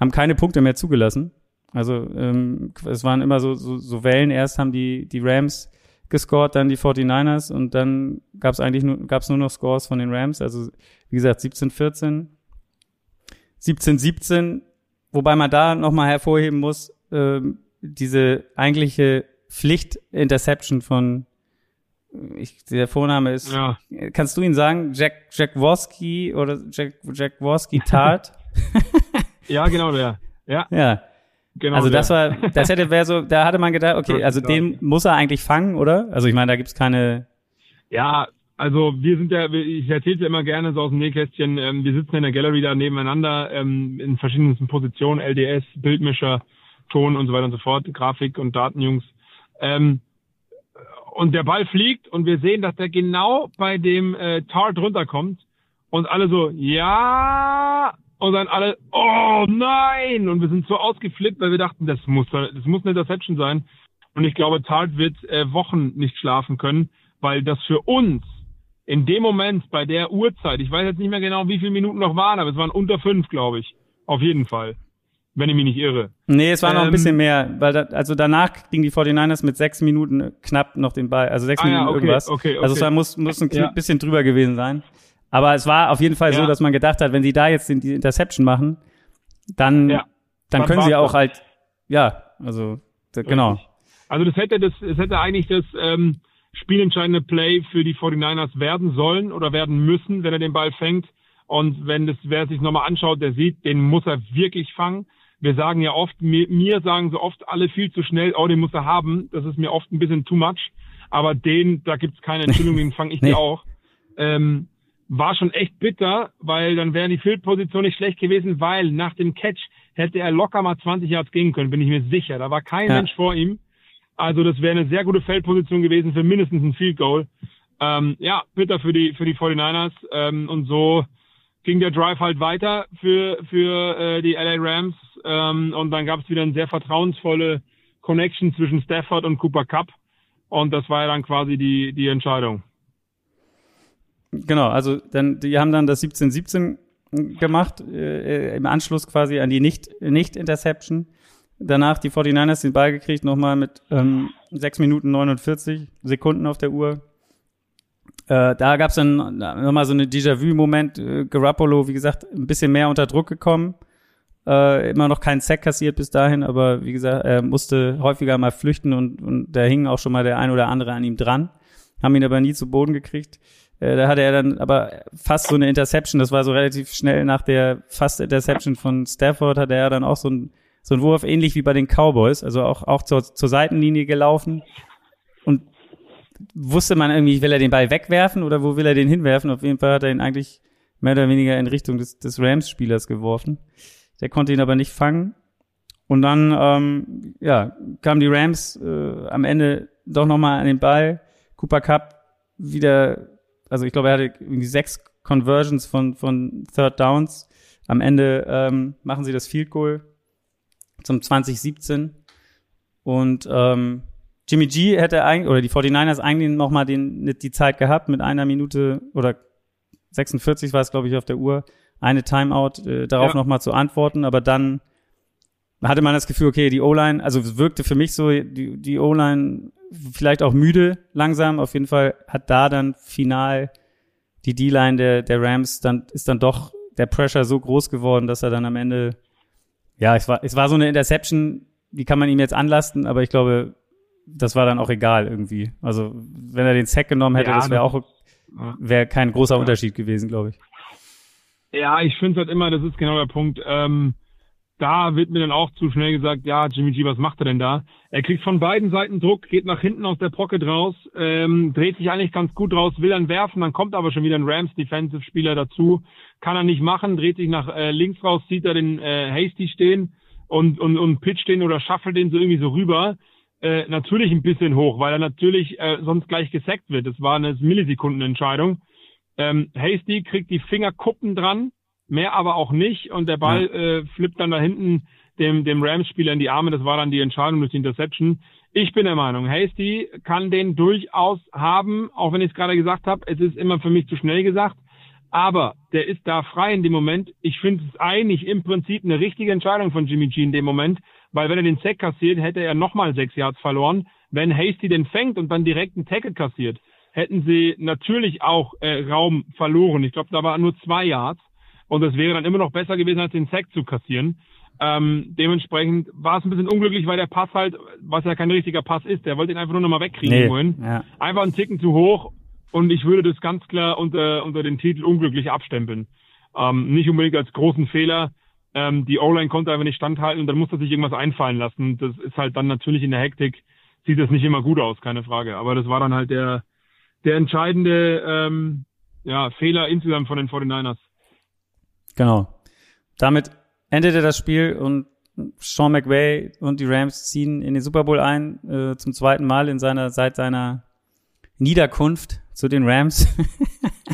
haben keine Punkte mehr zugelassen. Also ähm, es waren immer so, so, so Wellen. Erst haben die, die Rams gescored, dann die 49ers und dann gab es eigentlich nur, gab's nur noch Scores von den Rams. Also wie gesagt 17-14, 17-17, wobei man da nochmal hervorheben muss, ähm, diese eigentliche Pflicht-Interception von, ich, der Vorname ist, ja. kannst du ihn sagen? Jack, Jack Worski oder Jack, Jack Worski Tart? ja, genau der. Ja. Ja. Genau also das der. war, das hätte wäre so, da hatte man gedacht, okay, also den muss er eigentlich fangen, oder? Also ich meine, da gibt's keine. Ja, also wir sind ja, ich erzähle ja immer gerne so aus dem Nähkästchen, ähm, wir sitzen in der Gallery da nebeneinander ähm, in verschiedensten Positionen, LDS, Bildmischer, Ton und so weiter und so fort, Grafik und Datenjungs. Ähm, und der Ball fliegt und wir sehen, dass der genau bei dem äh, Tart runterkommt und alle so, ja, und dann alle, oh nein! Und wir sind so ausgeflippt, weil wir dachten, das muss, das muss eine Interception sein. Und ich glaube, Tart wird äh, Wochen nicht schlafen können, weil das für uns in dem Moment bei der Uhrzeit, ich weiß jetzt nicht mehr genau, wie viele Minuten noch waren, aber es waren unter fünf, glaube ich. Auf jeden Fall wenn ich mich nicht irre. Nee, es war ähm, noch ein ähm, bisschen mehr, weil da, also danach ging die 49ers mit sechs Minuten knapp noch den Ball, also sechs ah, Minuten ja, okay, irgendwas. Okay, okay. Also es war, muss, muss ein ja. bisschen drüber gewesen sein. Aber es war auf jeden Fall ja. so, dass man gedacht hat, wenn sie da jetzt die Interception machen, dann, dann, dann können sie auch halt, ja, also da, genau. Also das hätte das, es hätte eigentlich das ähm, spielentscheidende Play für die 49ers werden sollen oder werden müssen, wenn er den Ball fängt. Und wenn das, wer sich nochmal anschaut, der sieht, den muss er wirklich fangen wir sagen ja oft, mir, mir sagen so oft alle viel zu schnell, oh, den muss er haben. Das ist mir oft ein bisschen too much. Aber den, da gibt's keine Entschuldigung, den fange ich nee. dir auch. Ähm, war schon echt bitter, weil dann wäre die Fieldposition nicht schlecht gewesen, weil nach dem Catch hätte er locker mal 20 Yards gehen können, bin ich mir sicher. Da war kein ja. Mensch vor ihm. Also das wäre eine sehr gute Feldposition gewesen für mindestens ein Field Goal. Ähm, ja, bitter für die für die 49ers. Ähm, und so ging der Drive halt weiter für für äh, die LA Rams. Ähm, und dann gab es wieder eine sehr vertrauensvolle Connection zwischen Stafford und Cooper Cup. Und das war ja dann quasi die, die Entscheidung. Genau, also dann, die haben dann das 17-17 gemacht, äh, im Anschluss quasi an die Nicht-Interception. Nicht Danach die 49ers den Ball gekriegt, nochmal mit ähm, 6 Minuten 49 Sekunden auf der Uhr. Äh, da gab es dann nochmal so eine Déjà-vu-Moment. Äh, Garoppolo, wie gesagt, ein bisschen mehr unter Druck gekommen. Äh, immer noch keinen Sack kassiert bis dahin, aber wie gesagt, er musste häufiger mal flüchten und, und da hing auch schon mal der ein oder andere an ihm dran. Haben ihn aber nie zu Boden gekriegt. Äh, da hatte er dann aber fast so eine Interception, das war so relativ schnell nach der fast Interception von Stafford, hatte er dann auch so ein so ein Wurf ähnlich wie bei den Cowboys, also auch, auch zur, zur Seitenlinie gelaufen und wusste man irgendwie, will er den Ball wegwerfen oder wo will er den hinwerfen? Auf jeden Fall hat er ihn eigentlich mehr oder weniger in Richtung des, des Rams-Spielers geworfen. Der konnte ihn aber nicht fangen. Und dann, ähm, ja, kamen die Rams äh, am Ende doch nochmal an den Ball. Cooper Cup wieder, also ich glaube, er hatte irgendwie sechs Conversions von, von Third Downs. Am Ende ähm, machen sie das Field Goal zum 2017. Und ähm, Jimmy G hätte eigentlich, oder die 49ers eigentlich noch mal den, die Zeit gehabt mit einer Minute oder 46 war es, glaube ich, auf der Uhr, eine Timeout, äh, darauf ja. noch mal zu antworten. Aber dann hatte man das Gefühl, okay, die O-Line, also wirkte für mich so, die, die O-Line vielleicht auch müde langsam. Auf jeden Fall hat da dann final die D-Line der, der Rams dann, ist dann doch der Pressure so groß geworden, dass er dann am Ende, ja, es war, es war so eine Interception, die kann man ihm jetzt anlasten, aber ich glaube, das war dann auch egal irgendwie. Also, wenn er den Sack genommen hätte, ja, das wäre auch, wäre kein großer ja. Unterschied gewesen, glaube ich. Ja, ich finde halt immer, das ist genau der Punkt. Ähm, da wird mir dann auch zu schnell gesagt, ja, Jimmy G, was macht er denn da? Er kriegt von beiden Seiten Druck, geht nach hinten aus der Pocket raus, ähm, dreht sich eigentlich ganz gut raus, will dann werfen, dann kommt aber schon wieder ein Rams Defensive Spieler dazu, kann er nicht machen, dreht sich nach äh, links raus, sieht er den äh, Hasty stehen und, und, und pitcht den oder shuffle den so irgendwie so rüber. Äh, natürlich ein bisschen hoch, weil er natürlich äh, sonst gleich gesackt wird. Das war eine Millisekundenentscheidung. Ähm, Hasty kriegt die Fingerkuppen dran, mehr aber auch nicht. Und der Ball ja. äh, flippt dann da hinten dem, dem Rams-Spieler in die Arme. Das war dann die Entscheidung durch die Interception. Ich bin der Meinung, Hasty kann den durchaus haben, auch wenn ich es gerade gesagt habe. Es ist immer für mich zu schnell gesagt. Aber der ist da frei in dem Moment. Ich finde es eigentlich im Prinzip eine richtige Entscheidung von Jimmy G in dem Moment, weil wenn er den Sack kassiert, hätte er nochmal sechs Yards verloren. Wenn Hasty den fängt und dann direkt einen Tackle kassiert, hätten sie natürlich auch äh, Raum verloren. Ich glaube, da war nur zwei Yards. Und das wäre dann immer noch besser gewesen, als den Sack zu kassieren. Ähm, dementsprechend war es ein bisschen unglücklich, weil der Pass halt, was ja kein richtiger Pass ist, der wollte ihn einfach nur nochmal wegkriegen nee, wollen. Ja. Einfach einen Ticken zu hoch und ich würde das ganz klar unter, unter den Titel unglücklich abstempeln. Ähm, nicht unbedingt als großen Fehler. Ähm, die O-Line konnte einfach nicht standhalten und dann musste sich irgendwas einfallen lassen. Das ist halt dann natürlich in der Hektik, sieht das nicht immer gut aus, keine Frage. Aber das war dann halt der, der entscheidende ähm, ja, Fehler insgesamt von den 49ers. Genau. Damit endete das Spiel und Sean McVay und die Rams ziehen in den Super Bowl ein, äh, zum zweiten Mal in seiner, seit seiner Niederkunft zu den Rams.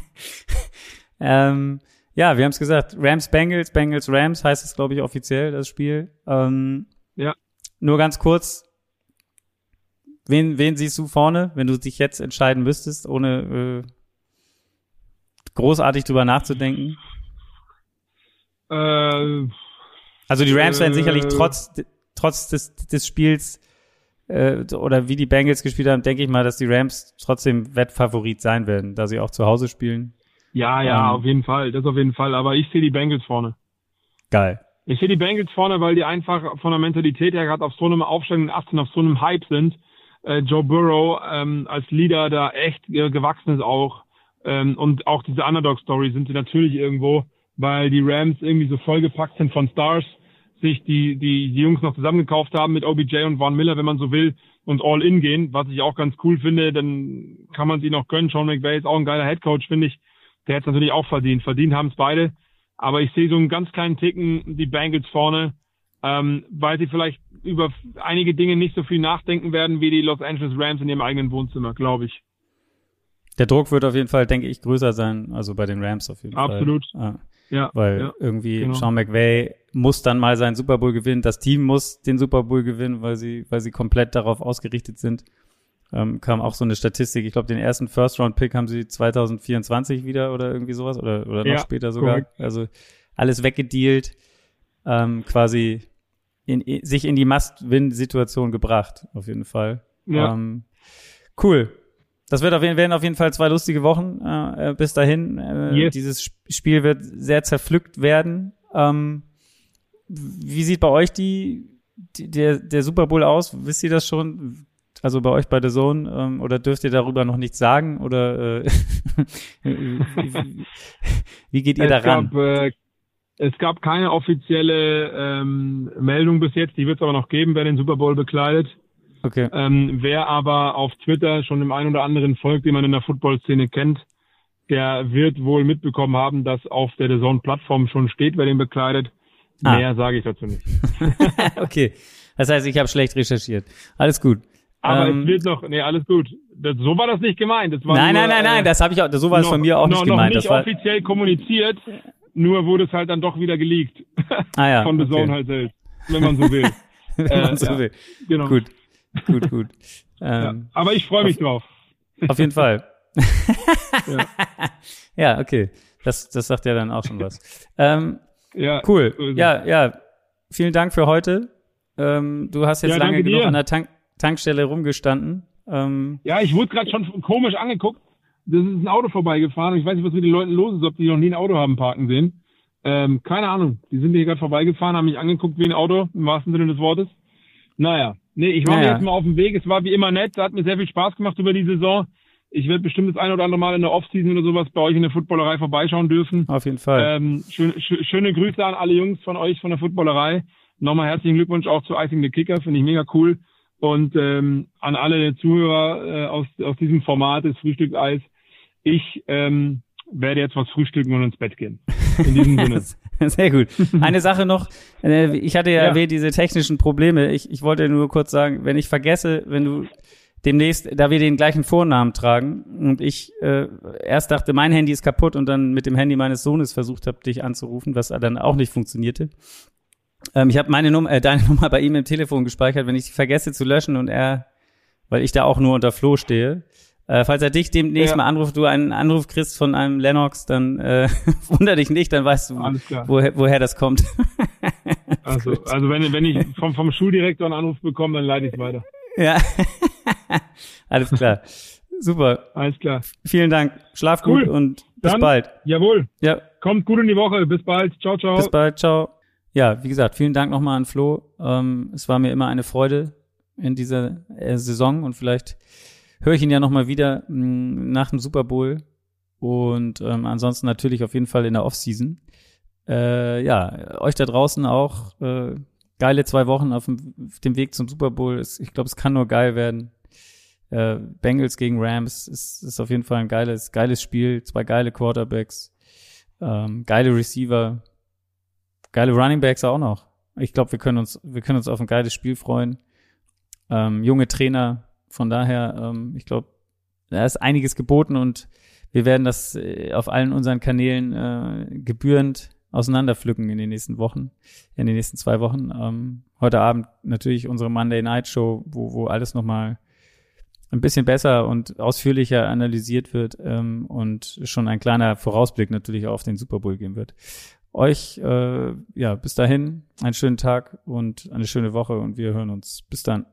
ähm, ja, wir haben es gesagt, Rams Bengals, Bengals Rams heißt es, glaube ich, offiziell, das Spiel. Ähm, ja. Nur ganz kurz, wen, wen siehst du vorne, wenn du dich jetzt entscheiden müsstest, ohne äh, großartig drüber nachzudenken? Äh, also die Rams werden sicherlich äh, trotz, trotz des, des Spiels äh, oder wie die Bengals gespielt haben, denke ich mal, dass die Rams trotzdem Wettfavorit sein werden, da sie auch zu Hause spielen. Ja, ja, ähm, auf jeden Fall, das auf jeden Fall. Aber ich sehe die Bengals vorne. Geil. Ich sehe die Bengals vorne, weil die einfach von der Mentalität her gerade auf so einem aufsteigenden 18 auf so einem Hype sind. Äh, Joe Burrow ähm, als Leader da echt äh, gewachsen ist auch. Ähm, und auch diese Underdog-Story sind sie natürlich irgendwo weil die Rams irgendwie so vollgepackt sind von Stars, sich die, die, die Jungs noch zusammengekauft haben mit OBJ und Von Miller, wenn man so will, und all in gehen, was ich auch ganz cool finde, dann kann man sie noch gönnen. Sean McVay ist auch ein geiler Headcoach, finde ich. Der hat es natürlich auch verdient. Verdient haben es beide. Aber ich sehe so einen ganz kleinen Ticken die Bengals vorne, ähm, weil sie vielleicht über einige Dinge nicht so viel nachdenken werden wie die Los Angeles Rams in ihrem eigenen Wohnzimmer, glaube ich. Der Druck wird auf jeden Fall, denke ich, größer sein, also bei den Rams auf jeden Absolut. Fall. Absolut. Ah. Ja, weil ja, irgendwie genau. Sean McVay muss dann mal seinen Super Bowl gewinnen. Das Team muss den Super Bowl gewinnen, weil sie, weil sie komplett darauf ausgerichtet sind. Ähm, kam auch so eine Statistik. Ich glaube, den ersten First Round Pick haben sie 2024 wieder oder irgendwie sowas oder, oder noch ja, später sogar. Correct. Also alles weggedealt, ähm, quasi in, sich in die Must-Win-Situation gebracht, auf jeden Fall. Ja. Ähm, cool. Das wird auf jeden, werden auf jeden Fall zwei lustige Wochen äh, äh bis dahin. Äh, yes. Dieses Spiel wird sehr zerpflückt werden. Ähm, wie sieht bei euch die, die, der, der Super Bowl aus? Wisst ihr das schon? Also bei euch bei The Zone ähm, oder dürft ihr darüber noch nichts sagen oder äh, wie, wie, geht ihr daran? Gab, äh, es gab keine offizielle ähm, Meldung bis jetzt, die wird es aber noch geben, wer den Super Bowl bekleidet. Okay. Ähm, wer aber auf Twitter schon dem einen oder anderen folgt, den man in der Football-Szene kennt, der wird wohl mitbekommen haben, dass auf der The Zone-Plattform schon steht, wer den bekleidet. Ah. Mehr sage ich dazu nicht. okay. Das heißt, ich habe schlecht recherchiert. Alles gut. Aber ähm, es wird noch, nee, alles gut. Das, so war das nicht gemeint. Das war nein, nur, nein, nein, nein, äh, das habe ich auch, so war es von mir auch noch, nicht gemeint. Noch nicht das war, offiziell kommuniziert, nur wurde es halt dann doch wieder geleakt. Ah, ja, von The Zone halt selbst, wenn man so will. wenn äh, man so ja, will. Genau. Gut, gut, gut. Ähm, aber ich freue mich auf, drauf. Auf jeden Fall. ja. ja, okay. Das, das sagt ja dann auch schon was. Ähm, ja, cool. So ja, ja. Vielen Dank für heute. Ähm, du hast jetzt ja, lange genug dir. an der Tank Tankstelle rumgestanden. Ähm, ja, ich wurde gerade schon komisch angeguckt. Das ist ein Auto vorbeigefahren und ich weiß nicht, was mit den Leuten los ist, ob die noch nie ein Auto haben parken sehen. Ähm, keine Ahnung. Die sind hier gerade vorbeigefahren, haben mich angeguckt wie ein Auto, im wahrsten Sinne des Wortes. Naja, nee, ich war naja. jetzt mal auf dem Weg. Es war wie immer nett. Es hat mir sehr viel Spaß gemacht über die Saison. Ich werde bestimmt das ein oder andere Mal in der Offseason oder sowas bei euch in der Footballerei vorbeischauen dürfen. Auf jeden Fall. Ähm, schön, schön, schöne Grüße an alle Jungs von euch von der Footballerei. Nochmal herzlichen Glückwunsch auch zu Icing the Kicker, finde ich mega cool. Und ähm, an alle Zuhörer äh, aus, aus diesem Format des Frühstückseis. Ich ähm, werde jetzt was frühstücken und ins Bett gehen. In diesem Sinne. Sehr gut. Eine Sache noch. Äh, ich hatte ja, ja. erwähnt, diese technischen Probleme. Ich, ich wollte nur kurz sagen, wenn ich vergesse, wenn du demnächst, da wir den gleichen Vornamen tragen und ich äh, erst dachte, mein Handy ist kaputt und dann mit dem Handy meines Sohnes versucht habe, dich anzurufen, was dann auch nicht funktionierte. Ähm, ich habe meine Nummer, äh, deine Nummer bei ihm im Telefon gespeichert, wenn ich sie vergesse zu löschen und er, weil ich da auch nur unter Flo stehe. Äh, falls er dich demnächst ja. mal anruft, du einen Anruf kriegst von einem Lennox, dann äh, wunder dich nicht, dann weißt du, woher, woher das kommt. also, also wenn, wenn ich vom, vom Schuldirektor einen Anruf bekomme, dann leite ich weiter. Ja, alles klar. Super. Alles klar. Vielen Dank. Schlaf cool. gut und bis dann, bald. Jawohl. Ja. Kommt gut in die Woche. Bis bald. Ciao, ciao. Bis bald. Ciao. Ja, wie gesagt, vielen Dank nochmal an Flo. Ähm, es war mir immer eine Freude in dieser äh, Saison und vielleicht höre ich ihn ja nochmal wieder mh, mm, nach dem Super Bowl und ähm, ansonsten natürlich auf jeden Fall in der Offseason. Äh, ja, euch da draußen auch äh, geile zwei Wochen auf dem, auf dem Weg zum Super Bowl. Ich glaube, es kann nur geil werden. Äh, Bengals gegen Rams ist, ist auf jeden Fall ein geiles, geiles Spiel. Zwei geile Quarterbacks, ähm, geile Receiver, geile Running Backs auch noch. Ich glaube, wir können uns, wir können uns auf ein geiles Spiel freuen. Ähm, junge Trainer, von daher, ähm, ich glaube, da ist einiges geboten und wir werden das äh, auf allen unseren Kanälen äh, gebührend auseinanderpflücken in den nächsten Wochen, in den nächsten zwei Wochen. Ähm, heute Abend natürlich unsere Monday Night Show, wo, wo alles nochmal ein bisschen besser und ausführlicher analysiert wird ähm, und schon ein kleiner Vorausblick natürlich auf den Super Bowl geben wird. Euch, äh, ja, bis dahin einen schönen Tag und eine schöne Woche und wir hören uns. Bis dann.